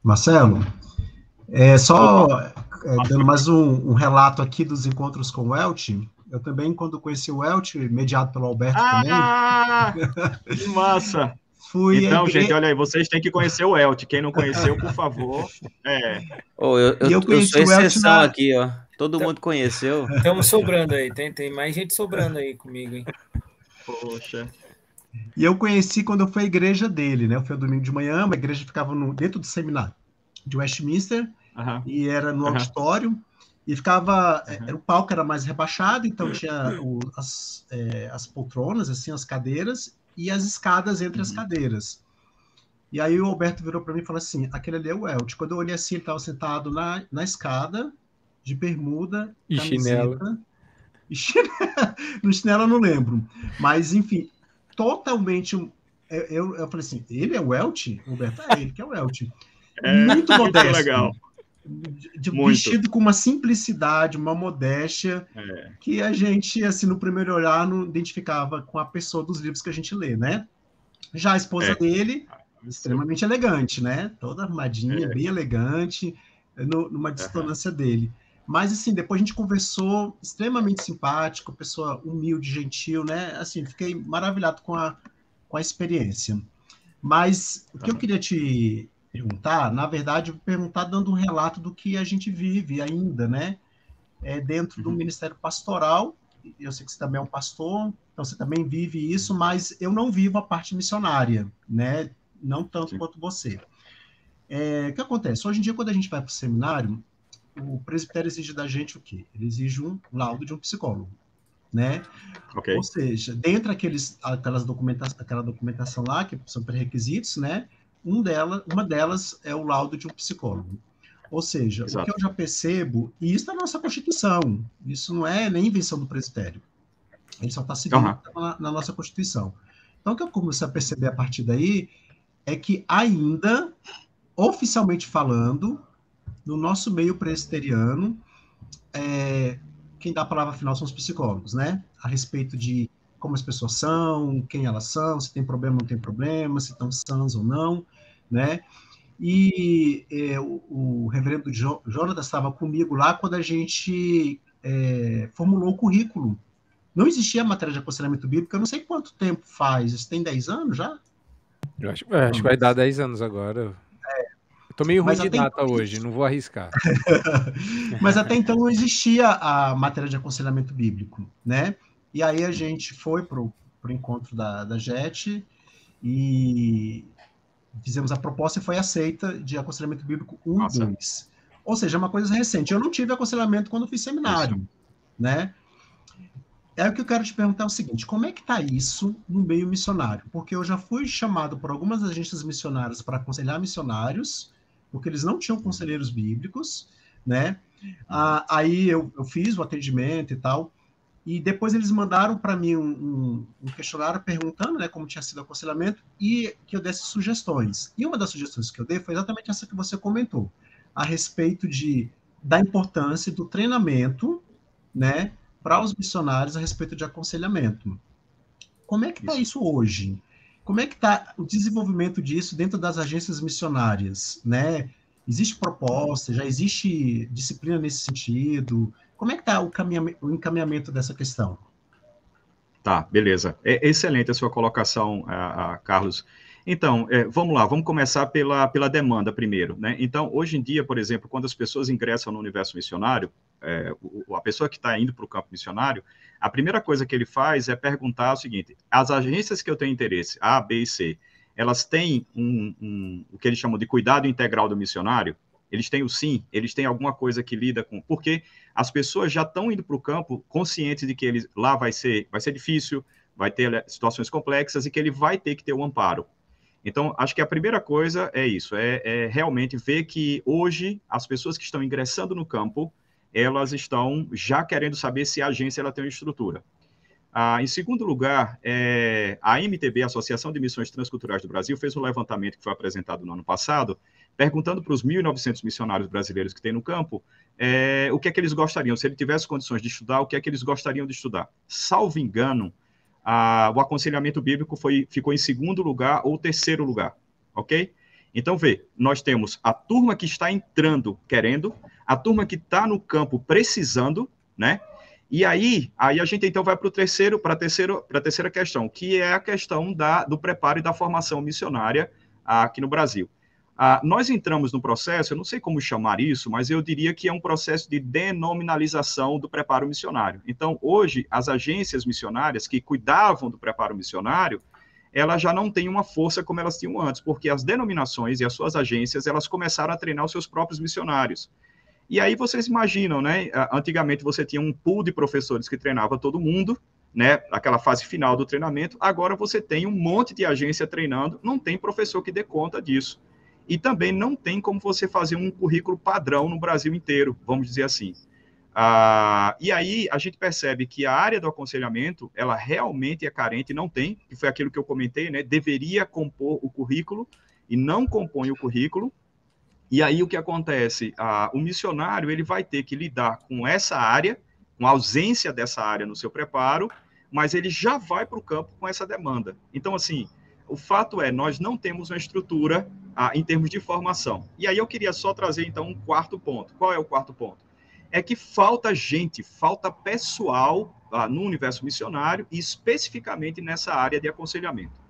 Marcelo, é, só é, dando mais um, um, relato aqui dos encontros com o Welch, eu também, quando conheci o Welch, mediado pelo Alberto ah, também. Que massa! Fui então, gente, olha aí, vocês têm que conhecer o Elti. Quem não conheceu, por favor. É. Oh, eu, eu, eu, eu sou exceção na... aqui, ó. Todo mundo conheceu. Estamos sobrando aí, tem, tem mais gente sobrando aí comigo, hein? Poxa. E eu conheci quando eu fui à igreja dele, né? Eu fui domingo de manhã, a igreja ficava no, dentro do seminário de Westminster, e era no auditório, e ficava, era o palco era mais rebaixado, então tinha o, as, é, as poltronas, assim, as cadeiras, e as escadas entre as uhum. cadeiras. E aí o Alberto virou para mim e falou assim, aquele ali é o Elt. Quando eu olhei assim, ele estava sentado na, na escada, de bermuda, e chinelo. E chinelo. no chinelo eu não lembro. Mas, enfim, totalmente. Eu, eu falei assim: ele é o Welch? Roberto, é ele que é o Welch. É, muito modesto. Muito legal. De, muito. Vestido com uma simplicidade, uma modéstia, é. que a gente, assim, no primeiro olhar, não identificava com a pessoa dos livros que a gente lê, né? Já a esposa é. dele, extremamente elegante, né? Toda armadinha, é. bem elegante, no, numa distância dele. Mas, assim, depois a gente conversou, extremamente simpático, pessoa humilde, gentil, né? Assim, fiquei maravilhado com a, com a experiência. Mas o que eu queria te perguntar, na verdade, perguntar dando um relato do que a gente vive ainda, né? É, dentro do uhum. Ministério Pastoral. Eu sei que você também é um pastor, então você também vive isso, mas eu não vivo a parte missionária, né? Não tanto Sim. quanto você. É, o que acontece? Hoje em dia, quando a gente vai para o seminário, o presbitério exige da gente o quê? Ele exige um laudo de um psicólogo, né? Okay. Ou seja, dentro daqueles, aquelas documenta aquela documentação lá, que são pré-requisitos, né? Um dela, uma delas é o laudo de um psicólogo. Ou seja, Exato. o que eu já percebo, e isso é a nossa Constituição, isso não é nem invenção do presbitério. Ele só está seguindo uhum. na, na nossa Constituição. Então, o que eu comecei a perceber a partir daí é que ainda, oficialmente falando, no nosso meio presbiteriano, é, quem dá a palavra final são os psicólogos, né? A respeito de como as pessoas são, quem elas são, se tem problema ou não tem problema, se estão sãs ou não, né? E é, o, o, reverendo jo, Jonas estava comigo lá quando a gente é, formulou o currículo. Não existia matéria de aconselhamento bíblico, eu não sei quanto tempo faz, isso tem 10 anos já? Eu acho, é, acho que vai dar 10 anos agora. Tô meio ruim de data então... hoje, não vou arriscar. Mas até então não existia a matéria de aconselhamento bíblico, né? E aí a gente foi para o encontro da, da JET e fizemos a proposta e foi aceita de aconselhamento bíblico 1 e 2. Ou seja, é uma coisa recente. Eu não tive aconselhamento quando fiz seminário, isso. né? É o que eu quero te perguntar é o seguinte: como é que está isso no meio missionário? Porque eu já fui chamado por algumas agências missionárias para aconselhar missionários, porque eles não tinham conselheiros bíblicos, né? Ah, aí eu, eu, fiz o atendimento e tal, e depois eles mandaram para mim um, um, um, questionário perguntando, né, como tinha sido o aconselhamento e que eu desse sugestões. E uma das sugestões que eu dei foi exatamente essa que você comentou, a respeito de da importância do treinamento, né, para os missionários a respeito de aconselhamento. Como é que está isso. isso hoje? Como é que está o desenvolvimento disso dentro das agências missionárias, né? Existe proposta, já existe disciplina nesse sentido? Como é que está o, o encaminhamento dessa questão? Tá, beleza. É excelente a sua colocação, a, a Carlos. Então, é, vamos lá, vamos começar pela, pela demanda primeiro. Né? Então, hoje em dia, por exemplo, quando as pessoas ingressam no universo missionário, é, a pessoa que está indo para o campo missionário, a primeira coisa que ele faz é perguntar o seguinte: as agências que eu tenho interesse, A, B e C, elas têm um, um, o que eles chamam de cuidado integral do missionário? Eles têm o sim, eles têm alguma coisa que lida com. Porque as pessoas já estão indo para o campo conscientes de que eles, lá vai ser, vai ser difícil, vai ter situações complexas e que ele vai ter que ter o um amparo. Então, acho que a primeira coisa é isso, é, é, realmente ver que hoje as pessoas que estão ingressando no campo, elas estão já querendo saber se a agência ela tem uma estrutura. Ah, em segundo lugar, é, a MTB, a Associação de Missões Transculturais do Brasil, fez um levantamento que foi apresentado no ano passado, perguntando para os 1.900 missionários brasileiros que tem no campo é, o que é que eles gostariam, se ele tivesse condições de estudar, o que é que eles gostariam de estudar. Salvo engano, o aconselhamento bíblico foi, ficou em segundo lugar ou terceiro lugar, ok? Então, vê, nós temos a turma que está entrando querendo, a turma que está no campo precisando, né? E aí, aí a gente então vai para o terceiro, para a terceira, para a terceira questão, que é a questão da, do preparo e da formação missionária aqui no Brasil. Ah, nós entramos no processo, eu não sei como chamar isso, mas eu diria que é um processo de denominalização do preparo missionário. Então, hoje, as agências missionárias que cuidavam do preparo missionário, elas já não têm uma força como elas tinham antes, porque as denominações e as suas agências, elas começaram a treinar os seus próprios missionários. E aí vocês imaginam, né? Antigamente você tinha um pool de professores que treinava todo mundo, né? Aquela fase final do treinamento. Agora você tem um monte de agência treinando, não tem professor que dê conta disso. E também não tem como você fazer um currículo padrão no Brasil inteiro, vamos dizer assim. Ah, e aí a gente percebe que a área do aconselhamento, ela realmente é carente, não tem, que foi aquilo que eu comentei, né? Deveria compor o currículo e não compõe o currículo. E aí o que acontece? Ah, o missionário ele vai ter que lidar com essa área, com a ausência dessa área no seu preparo, mas ele já vai para o campo com essa demanda. Então, assim, o fato é, nós não temos uma estrutura ah, em termos de formação. E aí eu queria só trazer, então, um quarto ponto. Qual é o quarto ponto? É que falta gente, falta pessoal ah, no universo missionário e especificamente nessa área de aconselhamento.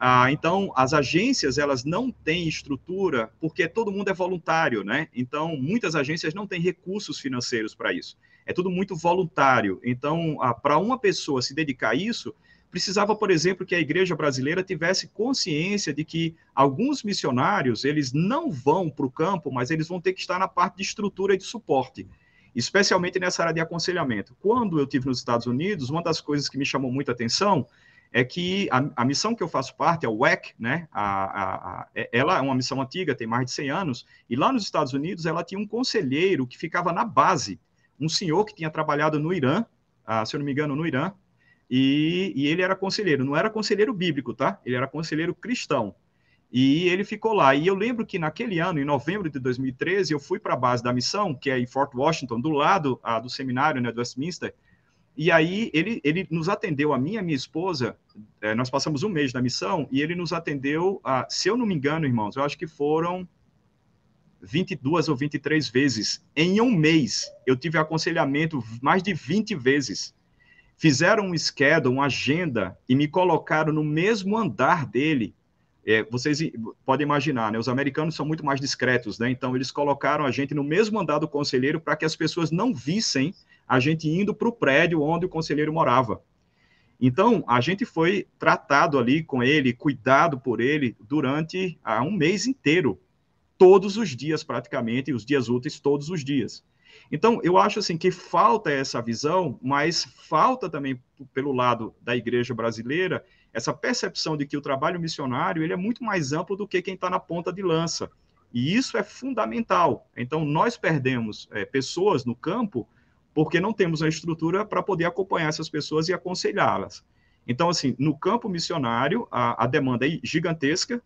Ah, então, as agências, elas não têm estrutura, porque todo mundo é voluntário, né? Então, muitas agências não têm recursos financeiros para isso. É tudo muito voluntário. Então, ah, para uma pessoa se dedicar a isso, precisava, por exemplo, que a igreja brasileira tivesse consciência de que alguns missionários, eles não vão para o campo, mas eles vão ter que estar na parte de estrutura e de suporte especialmente nessa área de aconselhamento. Quando eu tive nos Estados Unidos, uma das coisas que me chamou muita atenção é que a, a, missão que eu faço parte, a WEC, né, a, a, é, ela é uma missão antiga, tem mais de 100 anos, e lá nos Estados Unidos ela tinha um conselheiro que ficava na base, um senhor que tinha trabalhado no Irã, ah, se eu não me engano, no Irã, e, e, ele era conselheiro, não era conselheiro bíblico, tá? Ele era conselheiro cristão. E ele ficou lá. E eu lembro que naquele ano, em novembro de 2013, eu fui para a base da missão, que é em Fort Washington, do lado ah, do seminário né, do Westminster, e aí ele, ele nos atendeu, a minha minha esposa, é, nós passamos um mês na missão, e ele nos atendeu, a, se eu não me engano, irmãos, eu acho que foram 22 ou 23 vezes. Em um mês, eu tive aconselhamento mais de 20 vezes. Fizeram um schedule, uma agenda, e me colocaram no mesmo andar dele. É, vocês podem imaginar, né? Os americanos são muito mais discretos, né? Então, eles colocaram a gente no mesmo andar do conselheiro para que as pessoas não vissem a gente indo para o prédio onde o conselheiro morava. Então, a gente foi tratado ali com ele, cuidado por ele, durante ah, um mês inteiro, todos os dias praticamente, os dias úteis todos os dias. Então, eu acho assim que falta essa visão, mas falta também pelo lado da igreja brasileira essa percepção de que o trabalho missionário ele é muito mais amplo do que quem está na ponta de lança. E isso é fundamental. Então, nós perdemos é, pessoas no campo porque não temos a estrutura para poder acompanhar essas pessoas e aconselhá-las. Então, assim, no campo missionário, a, a, demanda é gigantesca,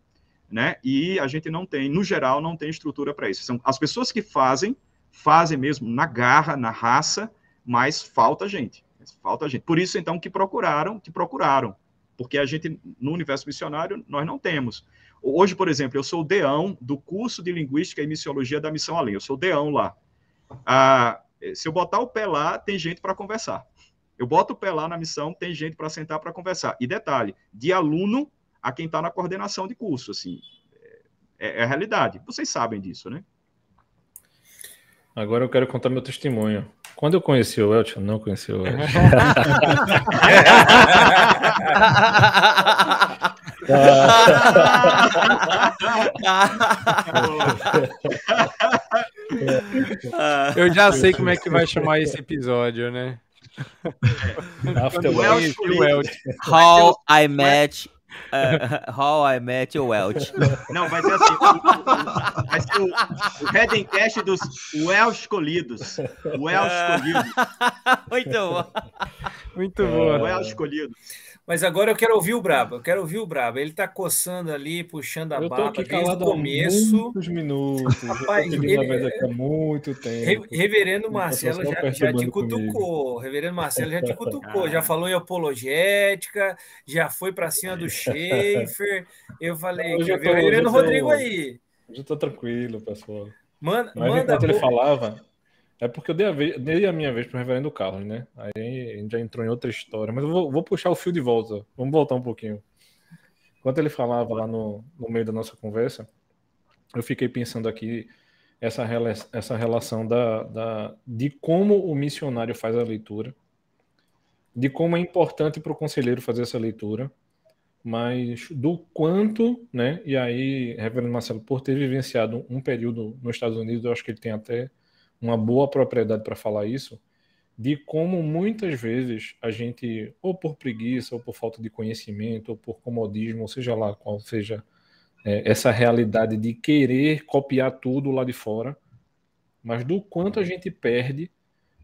né? E a gente não tem, no geral, não tem estrutura para isso. São as pessoas que fazem, fazem mesmo na garra, na raça, mas falta gente. Falta gente. Por isso, então, que procuraram, que procuraram. Porque a gente, no universo missionário, nós não temos. Hoje, por exemplo, eu sou o deão do curso de Linguística e Missiologia da Missão Além. Eu sou o deão lá. Ah, se eu botar o pé lá, tem gente para conversar. Eu boto o pé lá na missão, tem gente para sentar para conversar. E detalhe, de aluno a quem está na coordenação de curso, assim, é, é, a realidade. Vocês sabem disso, né? Agora eu quero contar meu testemunho. Quando eu conheci o Elton, não conheci o Elton. Eu já sei como é que vai chamar esse episódio, né? How I Met uh, How I Met Your Welch. Não, vai ser assim. vai ser o, o Redencast dos Welsh escolhidos. Welsh escolhidos. Muito bom. Muito bom. Welsh escolhidos. Mas agora eu quero ouvir o Brabo, eu quero ouvir o Brabo. Ele tá coçando ali, puxando a Eu tô barba aqui desde o começo. muitos minutos. Rapaz, ele- há muito Re- tempo. Reverendo Marcelo tá só já, já te cutucou. Reverendo Marcelo já te cutucou. Já Cara. falou em apologética, já foi pra cima do Schaefer. Eu falei, quer eu ver o Reverendo Rodrigo aí. Hoje eu tô tranquilo, pessoal. Manda, Mas manda enquanto ele falava, é porque eu dei a, vez, dei a minha vez pro reverendo Carlos, né? Aí a gente já entrou em outra história. Mas eu vou, vou puxar o fio de volta. Vamos voltar um pouquinho. Enquanto ele falava lá no, no meio da nossa conversa, eu fiquei pensando aqui essa, essa relação da, da, de como o missionário faz a leitura, de como é importante para o conselheiro fazer essa leitura, mas do quanto, né? E aí, Reverendo Marcelo, por ter vivenciado um período nos Estados Unidos, eu acho que ele tem até uma boa propriedade para falar isso, de como muitas vezes a gente, ou por preguiça, ou por falta de conhecimento, ou por comodismo, ou seja lá qual seja é, essa realidade de querer copiar tudo lá de fora, mas do quanto a gente perde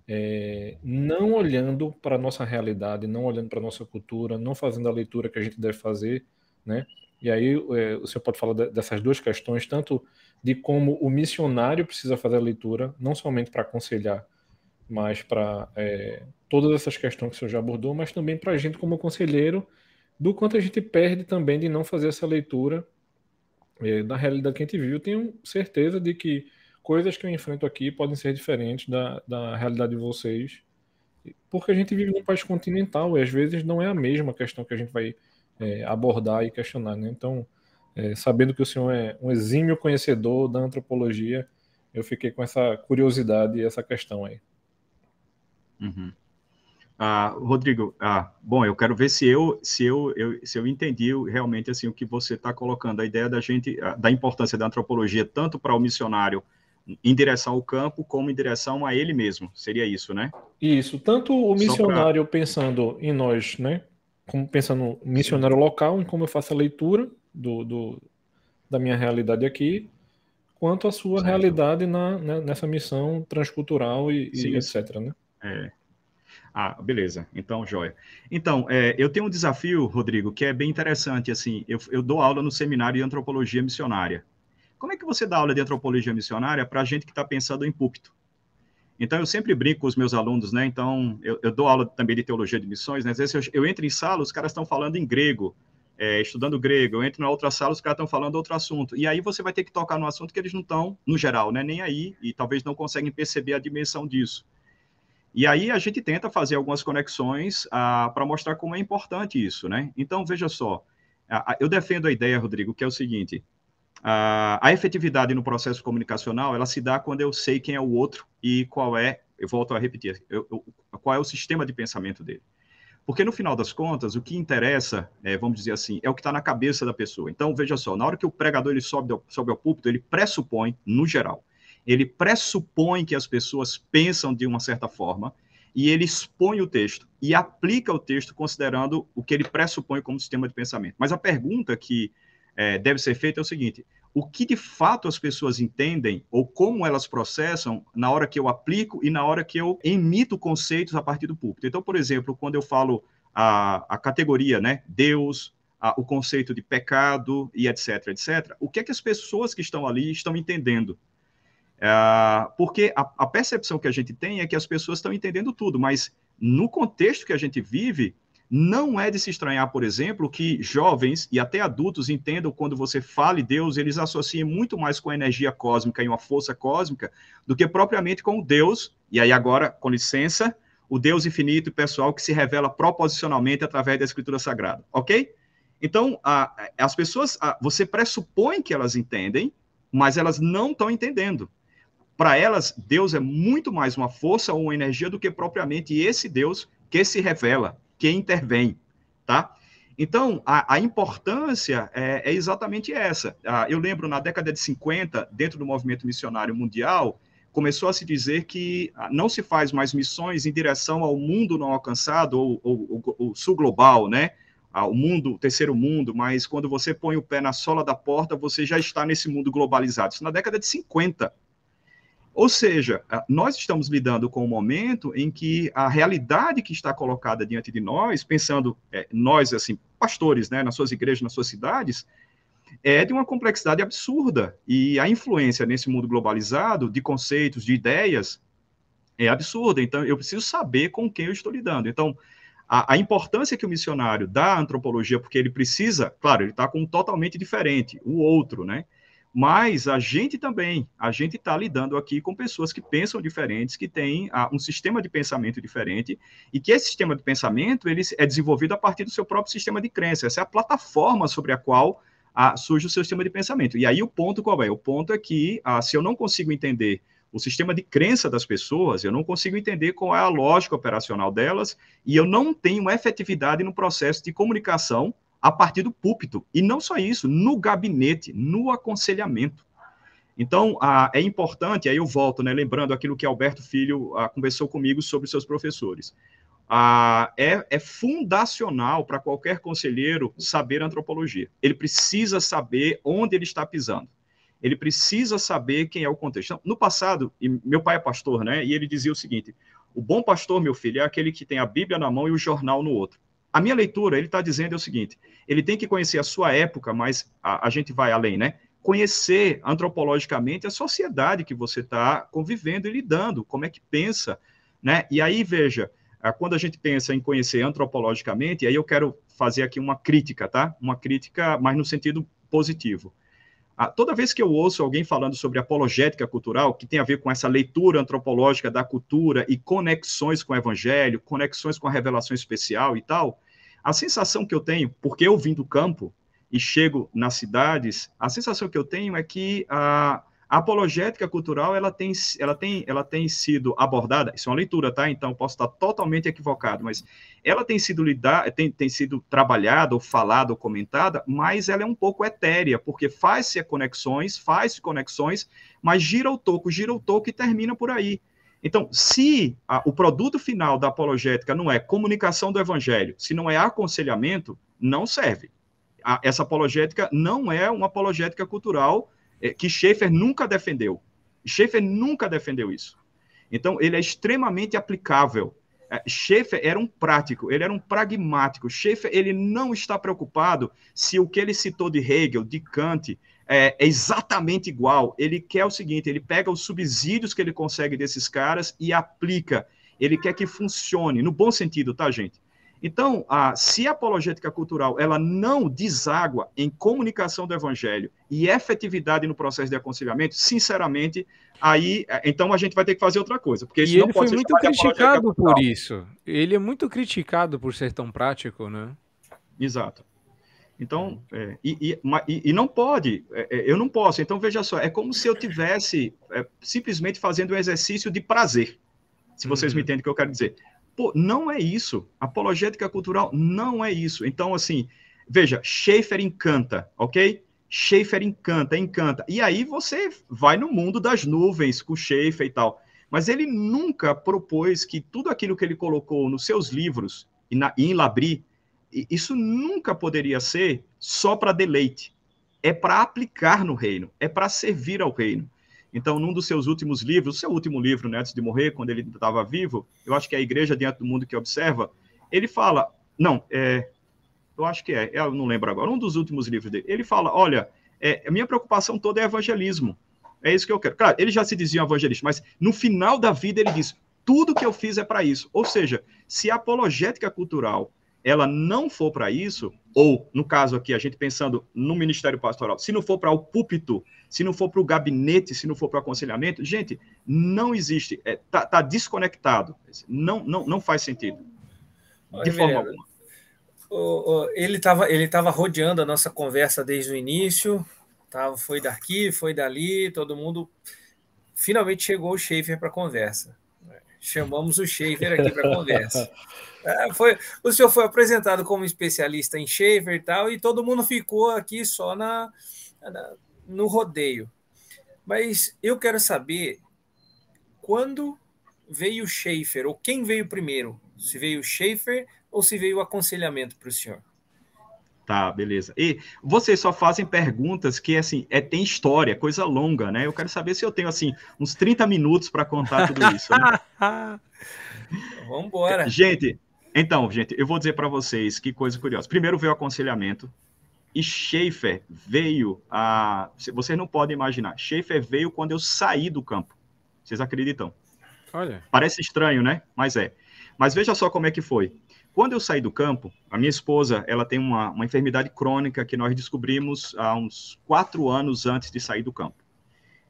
é, não olhando para a nossa realidade, não olhando para a nossa cultura, não fazendo a leitura que a gente deve fazer, né? E aí é, o senhor pode falar de- dessas duas questões, tanto de como o missionário precisa fazer a leitura, não somente para aconselhar, mas para é, todas essas questões que o senhor já abordou, mas também para a gente como conselheiro, do quanto a gente perde também de não fazer essa leitura é, da realidade que a gente vive. Eu tenho certeza de que coisas que eu enfrento aqui podem ser diferentes da, da realidade de vocês, porque a gente vive num país continental e às vezes não é a mesma questão que a gente vai é, abordar e questionar. Né? Então, é, sabendo que o senhor é um exímio conhecedor da antropologia, eu fiquei com essa curiosidade e essa questão aí. Uhum. Ah, Rodrigo, ah, bom, eu quero ver se eu, se eu, eu- se eu entendi realmente assim o que você está colocando, a ideia da gente, ah, da importância da antropologia tanto para o missionário em direção ao campo como em direção a ele mesmo. Seria isso, né? Isso, tanto o missionário pensando em nós, né? Como pensando no missionário local, em como eu faço a leitura do, do- da minha realidade aqui, quanto a sua Certo. realidade na, né, nessa missão transcultural e, e etc. Né? É. Ah, beleza. Então, joia. Então, é, eu tenho um desafio, Rodrigo, que é bem interessante. Assim, eu, eu dou aula no seminário de antropologia missionária. Como é que você dá aula de antropologia missionária para gente que está pensando em púlpito? Então, eu sempre brinco com os meus alunos, né? Então, eu, eu dou aula também de teologia de missões, né? Às vezes eu, eu entro em sala, os caras estão falando em grego, é, estudando grego. Eu entro na outra sala, os caras estão falando outro assunto. E aí você vai ter que tocar no assunto que eles não estão, no geral, né? Nem aí, e talvez não conseguem perceber a dimensão disso. E aí a gente tenta fazer algumas conexões ah, para mostrar como é importante isso, né? Então, veja só, eu defendo a ideia, Rodrigo, que é o seguinte, a efetividade no processo comunicacional, ela se dá quando eu sei quem é o outro e qual é, eu volto a repetir, eu- eu- qual é o sistema de pensamento dele. Porque no final das contas, o que interessa, é, vamos dizer assim, é o que está na cabeça da pessoa. Então, veja só, na hora que o pregador ele sobe, sobe ao púlpito, ele pressupõe, no geral, ele pressupõe que as pessoas pensam de uma certa forma e ele expõe o texto e aplica o texto considerando o que ele pressupõe como sistema de pensamento. Mas a pergunta que é, deve ser feita é o seguinte: o que de fato as pessoas entendem ou como elas processam na hora que eu aplico e na hora que eu emito conceitos a partir do púlpito? Então, por exemplo, quando eu falo a, a categoria, né, Deus, a- o conceito de pecado e etc, etc, o que é que as pessoas que estão ali estão entendendo? Ah, porque a, a percepção que a gente tem é que as pessoas estão entendendo tudo, mas no contexto que a gente vive, não é de se estranhar, por exemplo, que jovens e até adultos entendam quando você fala em Deus, eles associem muito mais com a energia cósmica e uma força cósmica do que propriamente com o Deus, e aí agora, com licença, o Deus infinito e pessoal que se revela proposicionalmente através da Escritura Sagrada, ok? Então, a- as pessoas, a- você pressupõe que elas entendem, mas elas não estão entendendo. Para elas, Deus é muito mais uma força ou uma energia do que propriamente esse Deus que se revela, que intervém, tá? Então, a, a importância é, é exatamente essa. Ah, eu lembro, na década de 50, dentro do movimento missionário mundial, começou a se dizer que ah, não se faz mais missões em direção ao mundo não alcançado, ou, ou sul global, né? o mundo, o terceiro mundo, mas quando você põe o pé na sola da porta, você já está nesse mundo globalizado. Isso na década de 50. Ou seja, nós estamos lidando com um momento em que a realidade que está colocada diante de nós, pensando é, nós, assim, pastores, né, nas suas igrejas, nas suas cidades, é de uma complexidade absurda. E a influência nesse mundo globalizado de conceitos, de ideias, é absurda. Então, eu preciso saber com quem eu estou lidando. Então, a, a importância que o missionário dá à antropologia, porque ele precisa, claro, ele está com um totalmente diferente, o outro, né? Mas a gente também, a gente está lidando aqui com pessoas que pensam diferentes, que têm uh, um sistema de pensamento diferente, e que esse sistema de pensamento ele é desenvolvido a partir do seu próprio sistema de crença. Essa é a plataforma sobre a qual uh, surge o seu sistema de pensamento. E aí o ponto qual é? O ponto é que, uh, se eu não consigo entender o sistema de crença das pessoas, eu não consigo entender qual é a lógica operacional delas, e eu não tenho efetividade no processo de comunicação a partir do púlpito. E não só isso, no gabinete, no aconselhamento. Então, ah, é importante, aí eu volto, né, lembrando aquilo que Alberto Filho ah, conversou comigo sobre seus professores. Ah, é, é fundacional para qualquer conselheiro saber antropologia. Ele precisa saber onde ele está pisando ele precisa saber quem é o contexto. Então, no passado, meu pai é pastor, né? E ele dizia o seguinte: o bom pastor, meu filho, é aquele que tem a Bíblia na mão e o jornal no outro. A minha leitura, ele está dizendo é o seguinte: ele tem que conhecer a sua época, mas a, a gente vai além, né? Conhecer antropologicamente a sociedade que você está convivendo e lidando, como é que pensa, né? E aí, veja, quando a gente pensa em conhecer antropologicamente, aí eu quero fazer aqui uma crítica, tá? Uma crítica, mas no sentido positivo. Ah, toda vez que eu ouço alguém falando sobre apologética cultural, que tem a ver com essa leitura antropológica da cultura e conexões com o evangelho, conexões com a revelação especial e tal, a sensação que eu tenho, porque eu vim do campo e chego nas cidades, a sensação que eu tenho é que a, a apologética cultural ela tem, ela, tem, ela tem sido abordada, isso é uma leitura, tá? Então posso estar totalmente equivocado, mas ela tem sido lidar, tem, tem sido trabalhada, ou falada, ou comentada, mas ela é um pouco etérea, porque faz-se conexões, faz-se conexões, mas gira o toco, gira o toco e termina por aí. Então, se a, o produto final da apologética não é comunicação do evangelho, se não é aconselhamento, não serve. A, essa apologética não é uma apologética cultural que Schaeffer nunca defendeu. Schaeffer nunca defendeu isso. Então, ele é extremamente aplicável. É, Schaeffer era um prático, ele era um pragmático. Schaeffer ele não está preocupado se o que ele citou de Hegel, de Kant, é, é, exatamente igual. Ele quer o seguinte: ele pega os subsídios que ele consegue desses caras e aplica. Ele quer que funcione, no bom sentido, tá, gente? Então, a, se a apologética cultural ela não deságua em comunicação do evangelho e efetividade no processo de aconselhamento, sinceramente, aí é, então a gente vai ter que fazer outra coisa. Porque e ele foi muito criticado por isso. Ele é muito criticado por ser tão prático, né? Exato. Então, é, e, e, e, não pode, é, é, eu não posso. Então, veja só, é como se eu tivesse é, simplesmente fazendo um exercício de prazer, se vocês uhum. me entendem o que eu quero dizer. Pô, não é isso. Apologética cultural não é isso. Então, assim, veja, Schaefer encanta, ok? Schaefer encanta, encanta. E aí você vai no mundo das nuvens com Schaefer e tal. Mas ele nunca propôs que tudo aquilo que ele colocou nos seus livros e, na, e em Labri, isso nunca poderia ser só para deleite. É para aplicar no reino, é para servir ao reino. Então, num dos seus últimos livros, seu último livro, né, antes de morrer, quando ele estava vivo, eu acho que é a Igreja Diante do Mundo que Observa, ele fala, não, é, eu acho que é, eu não lembro agora, um dos últimos livros dele, ele fala, olha, é, a minha preocupação toda é evangelismo, é isso que eu quero. Claro, ele já se dizia um evangelista, mas no final da vida ele diz, tudo que eu fiz é para isso. Ou seja, se a apologética cultural ela não for para isso, ou no caso aqui, a gente pensando no Ministério Pastoral, se não for para o púlpito, se não for para o gabinete, se não for para o aconselhamento, gente, não existe, está é, tá, tá desconectado, não, não, não faz sentido, de forma alguma. ele estava ele tava rodeando a nossa conversa desde o início, tava, foi daqui, foi dali, todo mundo. Finalmente chegou o Schaefer para a conversa. Chamamos o Schaefer aqui para a conversa. É, foi, o senhor foi apresentado como especialista em Schaefer e tal, e todo mundo ficou aqui só na, na, no rodeio. Mas eu quero saber quando veio o Schaefer, ou quem veio primeiro? Se veio o Schaefer ou se veio o aconselhamento para o senhor? Tá, beleza. E vocês só fazem perguntas que, assim, é, tem história, coisa longa, né? Eu quero saber se eu tenho, assim, uns 30 minutos para contar tudo isso. Né? Vamos embora. Gente, então, gente, eu vou dizer para vocês que coisa curiosa. Primeiro veio o aconselhamento, e Schaefer veio a. Vocês não podem imaginar. Schaefer veio quando eu saí do campo. Vocês acreditam? Olha. Parece estranho, né? Mas é. Mas veja só como é que foi. Quando eu saí do campo, a minha esposa, ela tem uma, uma enfermidade crônica que nós descobrimos há uns quatro anos antes de sair do campo.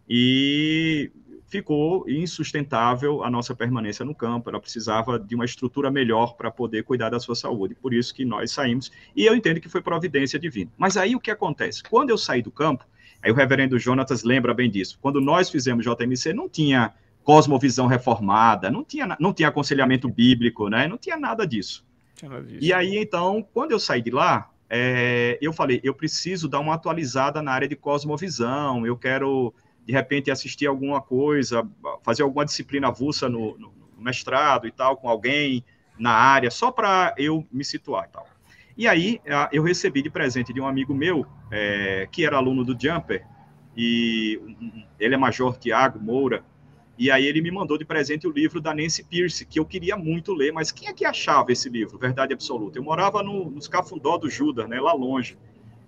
E ficou insustentável a nossa permanência no campo. Ela precisava de uma estrutura melhor para poder cuidar da sua saúde. Por isso que nós saímos. E eu entendo que foi providência divina. Mas aí o que acontece? Quando eu saí do campo, aí o reverendo Jonatas lembra bem disso. Quando nós fizemos JMC, não tinha cosmovisão reformada, não tinha, não tinha aconselhamento bíblico, né? Não tinha nada disso. E aí, então, quando eu saí de lá, é, eu falei, eu preciso dar uma atualizada na área de cosmovisão, eu quero, de repente, assistir alguma coisa, fazer alguma disciplina avulsa no, no, no mestrado e tal, com alguém na área, só para eu me situar e tal. E aí, eu recebi de presente de um amigo meu, é, que era aluno do Jumper, e ele é Major Tiago Moura, e aí ele me mandou de presente o livro da Nancy Pierce, que eu queria muito ler, mas quem é que achava esse livro, Verdade Absoluta? Eu morava no, nos Cafundó do Judas, né, lá longe.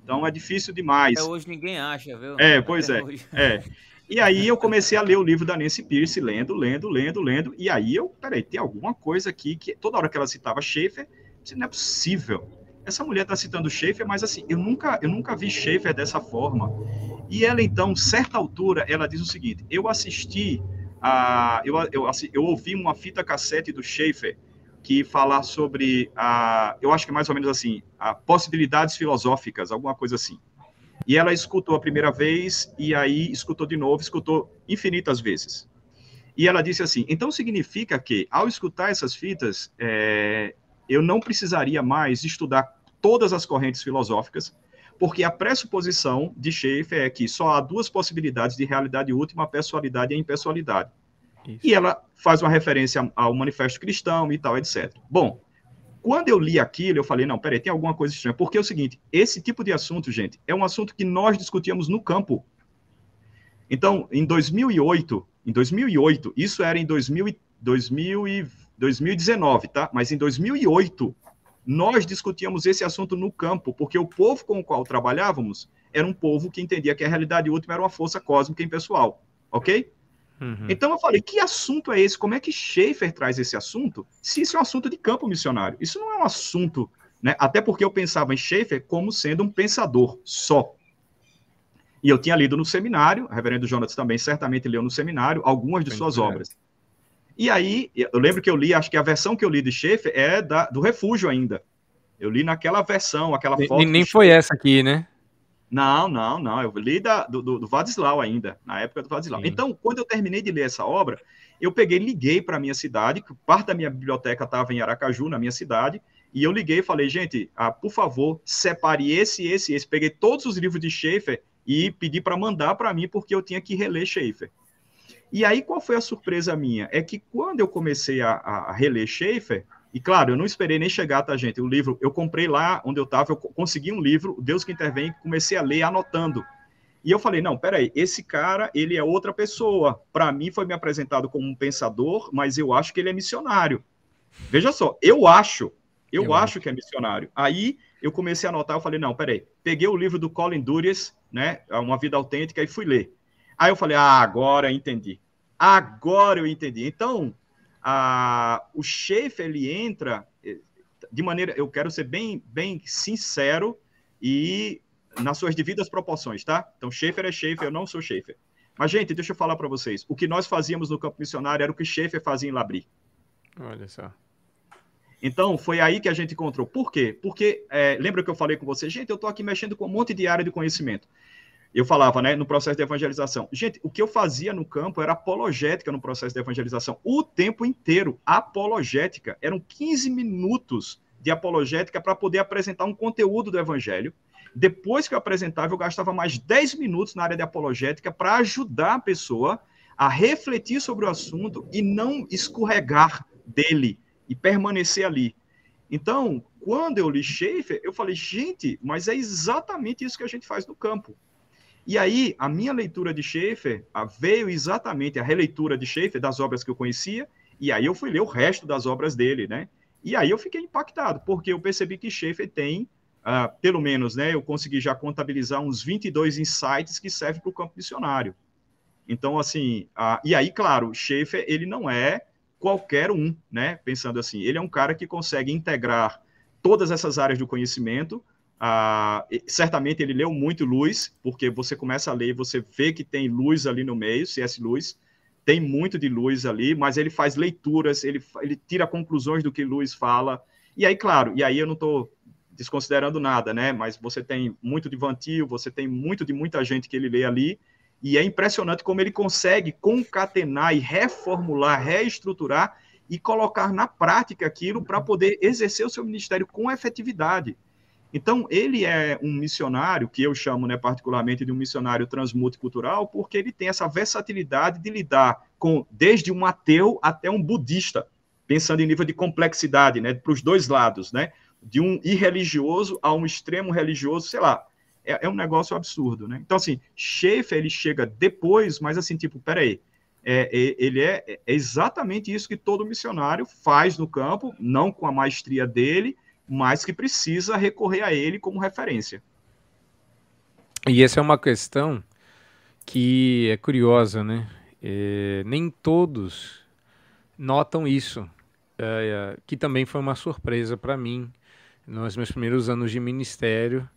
Então é difícil demais. Até hoje ninguém acha, viu? É, pois é. é. E aí eu comecei a ler o livro da Nancy Pierce, lendo, lendo, lendo, lendo. E aí eu, peraí, tem alguma coisa aqui que toda hora que ela citava Schaefer, não é possível. Essa mulher está citando Schaefer, mas assim, eu nunca, eu nunca vi Schaefer dessa forma. E ela então, certa altura, ela diz o seguinte: eu assisti ah, eu, eu, eu ouvi uma fita cassete do Schaefer que falar sobre, a, eu acho que é mais ou menos assim, a possibilidades filosóficas, alguma coisa assim. E ela escutou a primeira vez, e aí escutou de novo, escutou infinitas vezes. E ela disse assim: então significa que, ao escutar essas fitas, é, eu não precisaria mais estudar todas as correntes filosóficas, porque a pressuposição de Schaeffer é que só há duas possibilidades de realidade última, a pessoalidade e a impessoalidade. Isso. E ela faz uma referência ao manifesto cristão e tal, etc. Bom, quando eu li aquilo, eu falei, não, peraí, tem alguma coisa estranha. Porque é o seguinte, esse tipo de assunto, gente, é um assunto que nós discutíamos no campo. Então, em 2008, em 2008, isso era em 2000, 2000 e 2019, tá? Mas em 2008, nós discutíamos esse assunto no campo, porque o povo com o qual trabalhávamos era um povo que entendia que a realidade última era uma força cósmica impessoal, ok? Uhum. Então eu falei, que assunto é esse? Como é que Schaefer traz esse assunto? Se isso é um assunto de campo missionário, isso não é um assunto, né? Até porque eu pensava em Schaefer como sendo um pensador só. E eu tinha lido no seminário, o reverendo Jonas também certamente leu no seminário algumas de Bem suas obras. E aí, eu lembro que eu li, acho que a versão que eu li de Schaefer é da, do Refúgio ainda. Eu li naquela versão, aquela foto. Nem, nem foi essa aqui, né? Não, não, não. Eu li da, do, do, do Vadislau ainda, na época do Vadislau. Sim. Então, quando eu terminei de ler essa obra, eu peguei, liguei para a minha cidade, que parte da minha biblioteca estava em Aracaju, na minha cidade, e eu liguei e falei, gente, ah, por favor, separe esse, esse, esse. Peguei todos os livros de Schaefer e pedi para mandar para mim, porque eu tinha que reler Schaefer. E aí, qual foi a surpresa minha? É que quando eu comecei a, a reler Schaefer, e claro, eu não esperei nem chegar, tá, gente? O livro, eu comprei lá onde eu estava, eu consegui um livro, Deus que Intervém, comecei a ler anotando. E eu falei, não, peraí, esse cara, ele é outra pessoa. Para mim, foi me apresentado como um pensador, mas eu acho que ele é missionário. Veja só, eu acho, eu, eu acho, acho que é missionário. Aí, eu comecei a anotar, eu falei, não, peraí, peguei o livro do Colin Durias, né, Uma Vida Autêntica, e fui ler. Aí eu falei, ah, agora entendi. Agora eu entendi. Então, a, o Schaefer, ele entra eh, de maneira, eu quero ser bem, bem sincero e nas suas devidas proporções, tá? Então, Schaefer é Schaefer, eu não sou Schaefer. Mas, gente, deixa eu falar para vocês. O que nós fazíamos no campo missionário era o que Schaefer fazia em Labri. Olha só. Então, foi aí que a gente encontrou. Por quê? Porque, é, lembra que eu falei com você? Gente, eu estou aqui mexendo com um monte de área de conhecimento eu falava, né, no processo de evangelização. Gente, o que eu fazia no campo era apologética no processo de evangelização, o tempo inteiro, apologética. Eram 15 minutos de apologética para poder apresentar um conteúdo do evangelho. Depois que eu apresentava, eu gastava mais 10 minutos na área de apologética para ajudar a pessoa a refletir sobre o assunto e não escorregar dele e permanecer ali. Então, quando eu li Schaefer, eu falei, gente, mas é exatamente isso que a gente faz no campo. E aí, a minha leitura de Schaefer veio exatamente a releitura de Schaefer das obras que eu conhecia, e aí eu fui ler o resto das obras dele, né? E aí eu fiquei impactado, porque eu percebi que Schaefer tem, uh, pelo menos, né, eu consegui já contabilizar uns 22 insights que servem para o campo missionário. Então, assim, uh, e aí, claro, Schaefer, ele não é qualquer um, né? Pensando assim, ele é um cara que consegue integrar todas essas áreas do conhecimento, certamente ele leu muito Luz, porque você começa a ler e você vê que tem luz ali no meio, C.S. Luz, tem muito de luz ali, mas ele faz leituras, ele, ele tira conclusões do que Luz fala. E aí, claro, e aí eu não estou desconsiderando nada, né? Mas você tem muito de Vantil, você tem muito de muita gente que ele lê ali, e é impressionante como ele consegue concatenar e reformular, reestruturar e colocar na prática aquilo para poder exercer o seu ministério com efetividade. Então, ele é um missionário, que eu chamo né, particularmente de um missionário transmulticultural, porque ele tem essa versatilidade de lidar com desde um ateu até um budista, pensando em nível de complexidade, né, para os dois lados, né, de um irreligioso a um extremo religioso, sei lá, é, é um negócio absurdo, né? Então, assim, Schaefer, ele chega depois, mas assim, tipo, peraí, é, é, ele é, é exatamente isso que todo missionário faz no campo, não com a maestria dele, mas que precisa recorrer a ele como referência. E essa é uma questão que é curiosa, né? É, nem todos notam isso, é, que também foi uma surpresa para mim nos meus primeiros anos de ministério,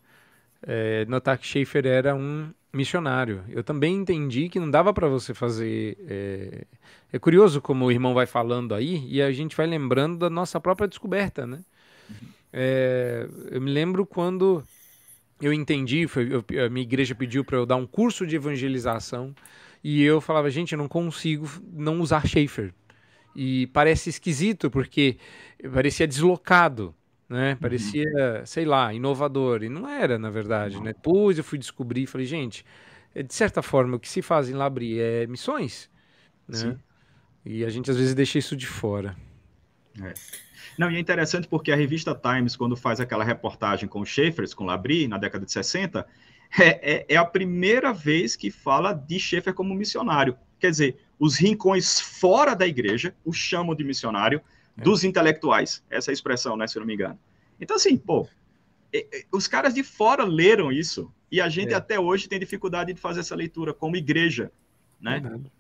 é, notar que Schaefer era um missionário. Eu também entendi que não dava para você fazer. É... é, curioso como o irmão vai falando aí e a gente vai lembrando da nossa própria descoberta, né? É, eu me lembro quando eu entendi, foi, eu, a minha igreja pediu para eu dar um curso de evangelização e eu falava, gente, eu não consigo não usar Schaefer. E parece esquisito porque parecia deslocado, né? Uhum. Parecia, uhum. sei lá, inovador. E não era, na verdade, né? Depois eu fui descobrir e falei, gente, é, de certa forma, o que se faz em Labri é missões, né? Sim. E a gente às vezes deixa isso de fora. É. Não, e é interessante porque a revista Times, quando faz aquela reportagem com o Schaeffers, com o Labrie, na década de 60, é, é, é, a primeira vez que fala de Schaeffer como missionário. Quer dizer, os rincões fora da igreja o chamam de missionário, é. dos intelectuais, essa é a expressão, né, se eu não me engano. Então, assim, pô, os caras de fora leram isso, e a gente é. até hoje tem dificuldade de fazer essa leitura como igreja, né? Verdade.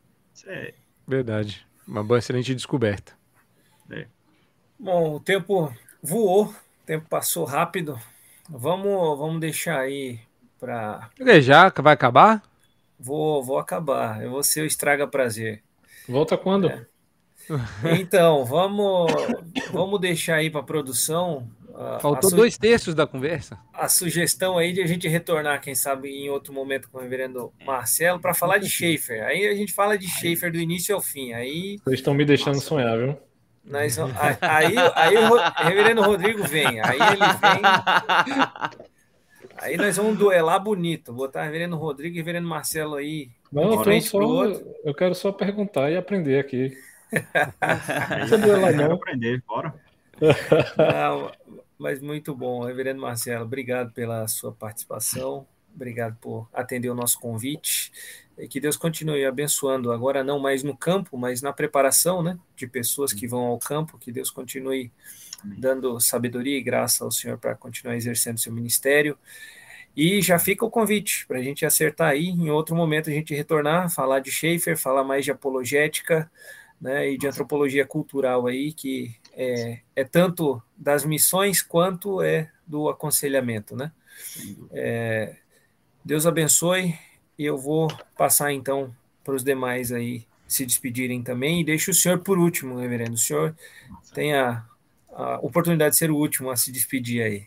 É... Verdade. Uma boa, excelente descoberta. É. Bom, o tempo voou, o tempo passou rápido. Vamos, vamos deixar aí para. Já vai acabar? Vou, vou acabar. Eu vou ser o estraga prazer. Volta quando? É. Então, vamos, vamos deixar aí para a produção. Faltou su... dois terços da conversa. A sugestão aí de a gente retornar, quem sabe, em outro momento com o reverendo Marcelo, para falar de Schaefer. Aí a gente fala de Schaefer do início ao fim. Aí... Vocês estão me deixando Nossa. sonhar, viu? Nós, aí, aí o reverendo Rodrigo vem, aí ele vem. Aí nós vamos duelar bonito. Botar reverendo Rodrigo e reverendo Marcelo aí. Não, eu, só, eu quero só perguntar e aprender aqui. Não duelar, não. aprender, bora. Não, mas muito bom, reverendo Marcelo. Obrigado pela sua participação. Obrigado por atender o nosso convite. E que Deus continue abençoando, agora não mais no campo, mas na preparação né, de pessoas que vão ao campo. Que Deus continue dando sabedoria e graça ao Senhor para continuar exercendo seu ministério. E já fica o convite para a gente acertar aí. Em outro momento a gente retornar, falar de Schaefer, falar mais de apologética né, e de antropologia cultural aí, que é, é tanto das missões quanto é do aconselhamento. Né? É, Deus abençoe e eu vou passar então para os demais aí se despedirem também e deixo o senhor por último, reverendo. O senhor tem a, a oportunidade de ser o último a se despedir aí.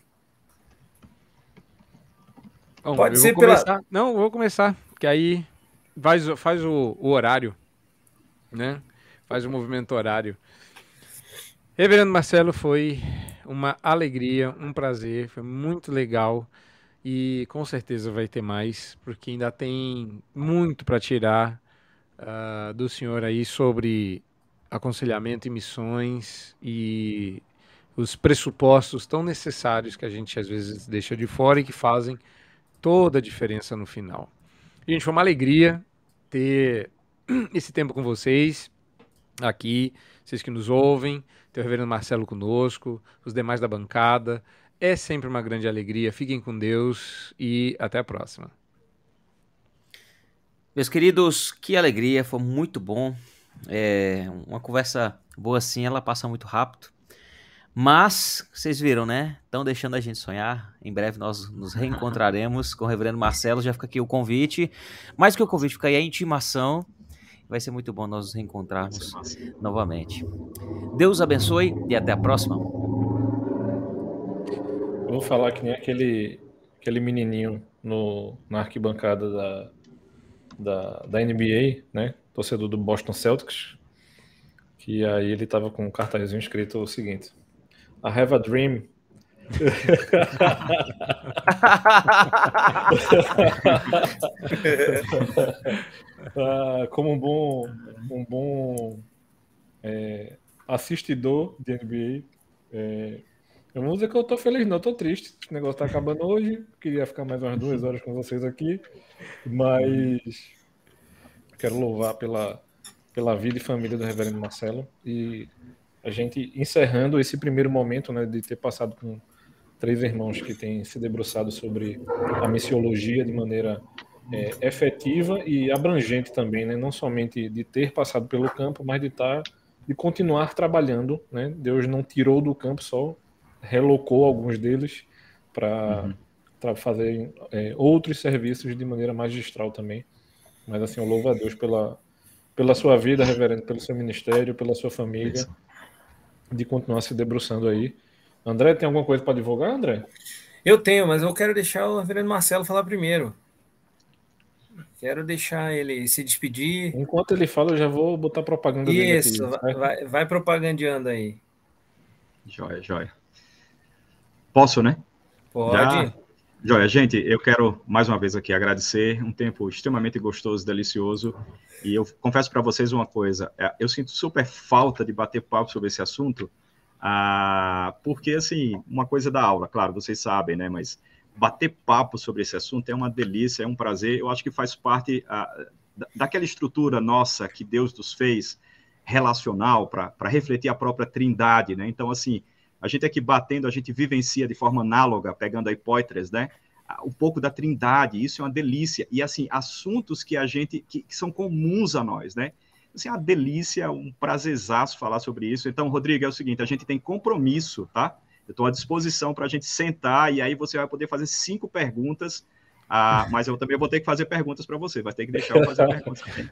Bom, Pode ser pela. Começar... Não, vou começar, que aí faz, faz o, o horário, né? Faz o movimento horário. Reverendo Marcelo, foi uma alegria, um prazer, foi muito legal. E com certeza vai ter mais, porque ainda tem muito para tirar uh, do senhor aí sobre aconselhamento e missões. E os pressupostos tão necessários que a gente às vezes deixa de fora e que fazem toda a diferença no final. Gente, foi uma alegria ter esse tempo com vocês aqui, vocês que nos ouvem, ter o reverendo Marcelo conosco, os demais da bancada. É sempre uma grande alegria. Fiquem com Deus e até a próxima. Meus queridos, que alegria, foi muito bom. É, uma conversa boa assim, ela passa muito rápido. Mas, vocês viram, né? Estão deixando a gente sonhar. Em breve nós nos reencontraremos com o reverendo Marcelo. Já fica aqui o convite. Mais que o convite, fica aí a intimação. Vai ser muito bom nós nos reencontrarmos novamente. Deus abençoe e até a próxima. Eu vou falar que nem aquele, aquele menininho no, na arquibancada da, da, da NBA, né? Torcedor do Boston Celtics. Que aí ele tava com um cartazinho escrito o seguinte: I have a dream. ah, como um bom, um bom é, assistidor de NBA, é, eu não vou dizer que eu tô feliz, não, eu tô triste. O negócio tá acabando hoje. Queria ficar mais umas duas horas com vocês aqui, mas quero louvar pela, pela vida e família do Reverendo Marcelo e a gente encerrando esse primeiro momento né, de ter passado com três irmãos que têm se debruçado sobre a missiologia de maneira é, efetiva e abrangente também, né? não somente de ter passado pelo campo, mas de estar tá, de continuar trabalhando. Né? Deus não tirou do campo só, relocou alguns deles para uhum. fazer é, outros serviços de maneira magistral também. Mas assim, eu louvo a Deus pela, pela sua vida, reverendo, pelo seu ministério, pela sua família. Isso de continuar se debruçando aí. André, tem alguma coisa para divulgar, André? Eu tenho, mas eu quero deixar o Reverendo Marcelo falar primeiro. Quero deixar ele se despedir. Enquanto ele fala, eu já vou botar propaganda Isso, dele aqui, vai, vai propagandeando aí. Joia, joia. Posso, né? Pode. Já... Joia, gente, eu quero mais uma vez aqui agradecer um tempo extremamente gostoso, delicioso. E eu confesso para vocês uma coisa: é, eu sinto super falta de bater papo sobre esse assunto, ah, porque, assim, uma coisa da aula, claro, vocês sabem, né? Mas bater papo sobre esse assunto é uma delícia, é um prazer. Eu acho que faz parte ah, daquela estrutura nossa que Deus nos fez, relacional, para refletir a própria trindade, né? Então, assim a gente aqui batendo, a gente vivencia de forma análoga, pegando a hipóteses, né? Um pouco da trindade, isso é uma delícia. E, assim, assuntos que a gente, que, que são comuns a nós, né? Assim, é uma delícia, um prazerzaço falar sobre isso. Então, Rodrigo, é o seguinte, a gente tem compromisso, tá? Eu estou à disposição para a gente sentar e aí você vai poder fazer cinco perguntas, ah, mas eu também vou ter que fazer perguntas para você, vai ter que deixar eu fazer perguntas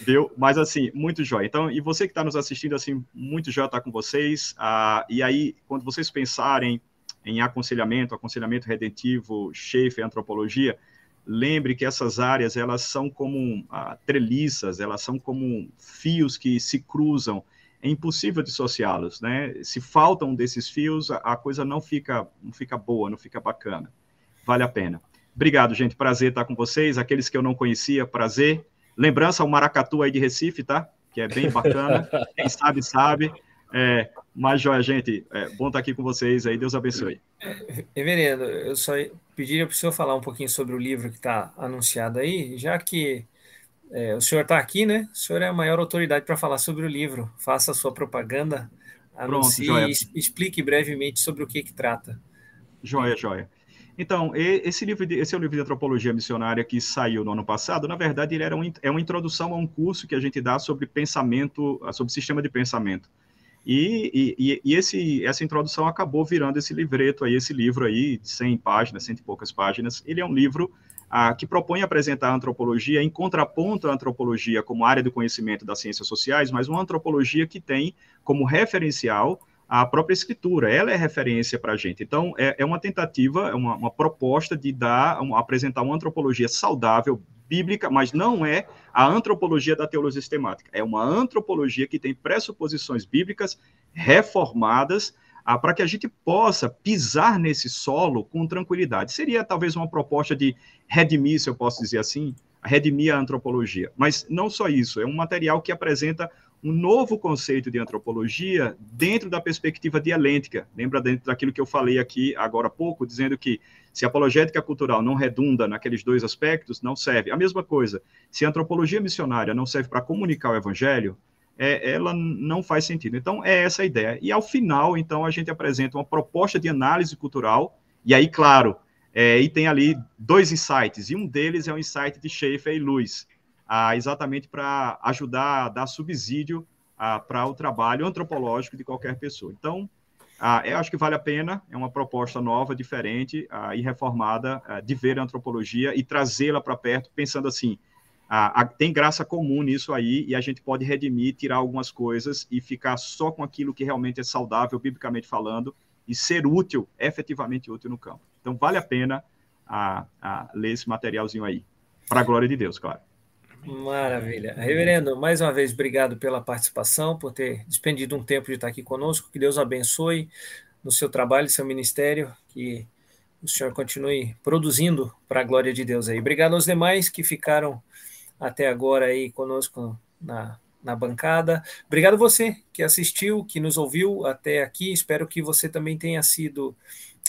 Viu? Mas assim, muito jóia. Então, e você que está nos assistindo, assim, muito jóia estar tá com vocês. Ah, e aí, quando vocês pensarem em aconselhamento, aconselhamento redentivo, Schaefer, antropologia, lembre que essas áreas, elas são como ah, treliças, elas são como fios que se cruzam. É impossível dissociá-los, né? Se faltam desses fios, a, a coisa não fica, não fica boa, não fica bacana. Vale a pena. Obrigado, gente. Prazer estar com vocês. Aqueles que eu não conhecia, prazer. Lembrança ao Maracatu aí de Recife, tá? Que é bem bacana. Quem sabe, sabe. É, mas, joia, gente, é bom estar aqui com vocês aí. Deus abençoe. Reverendo, eu só pediria para o senhor falar um pouquinho sobre o livro que está anunciado aí, já que é, o senhor está aqui, né? O senhor é a maior autoridade para falar sobre o livro. Faça a sua propaganda, anuncie Pronto, e explique brevemente sobre o que, que trata. Joia, joia. Então, esse livro, de, esse é o livro de antropologia missionária que saiu no ano passado. Na verdade, ele era um, é uma introdução a um curso que a gente dá sobre pensamento, sobre sistema de pensamento. E, e, e esse, essa introdução acabou virando esse livreto aí, esse livro aí, de 100 páginas, cento e poucas páginas. Ele é um livro ah, que propõe apresentar a antropologia em contraponto à antropologia como área do conhecimento das ciências sociais, mas uma antropologia que tem como referencial a própria escritura, ela é referência para a gente. Então, é, é, uma tentativa, é uma, uma proposta de dar, um, apresentar uma antropologia saudável, bíblica, mas não é a antropologia da teologia sistemática. É uma antropologia que tem pressuposições bíblicas reformadas ah, para que a gente possa pisar nesse solo com tranquilidade. Seria talvez uma proposta de redimir, se eu posso dizer assim, redimir a antropologia. Mas não só isso, é um material que apresenta um novo conceito de antropologia dentro da perspectiva dialêntica. Lembra dentro daquilo que eu falei aqui agora há pouco, dizendo que se a apologética cultural não redunda naqueles dois aspectos, não serve. A mesma coisa, se a antropologia missionária não serve para comunicar o evangelho, é, ela não faz sentido. Então, é essa a ideia. E, ao final, então, a gente apresenta uma proposta de análise cultural, e aí, claro, é, e tem ali dois insights, e um deles é o insight de Schaefer e Lewis, ah, exatamente para ajudar a dar subsídio ah, para o trabalho antropológico de qualquer pessoa. Então, ah, eu acho que vale a pena, é uma proposta nova, diferente e reformada de ver a antropologia e trazê-la para perto, pensando assim, tem graça comum nisso aí e a gente pode redimir, tirar algumas coisas e ficar só com aquilo que realmente é saudável, biblicamente falando, e ser útil, efetivamente útil no campo. Então, vale a pena ler esse materialzinho aí, para a glória de Deus, claro. Maravilha. Reverendo, mais uma vez, obrigado pela participação, por ter despendido um tempo de estar aqui conosco. Que Deus abençoe no seu trabalho, seu ministério, que o senhor continue produzindo para a glória de Deus aí. Obrigado aos demais que ficaram até agora aí conosco na, na bancada. Obrigado você que assistiu, que nos ouviu até aqui. Espero que você também tenha sido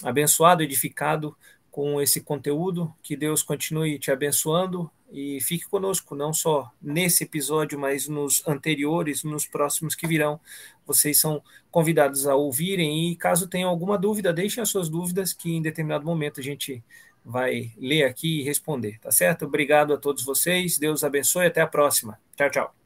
abençoado, edificado com esse conteúdo. Que Deus continue te abençoando e fique conosco, não só nesse episódio, mas nos anteriores, nos próximos que virão. Vocês são convidados a ouvirem e caso tenham alguma dúvida, deixem as suas dúvidas que em determinado momento a gente vai ler aqui e responder, tá certo? Obrigado a todos vocês, Deus abençoe, até a próxima. Tchau, tchau.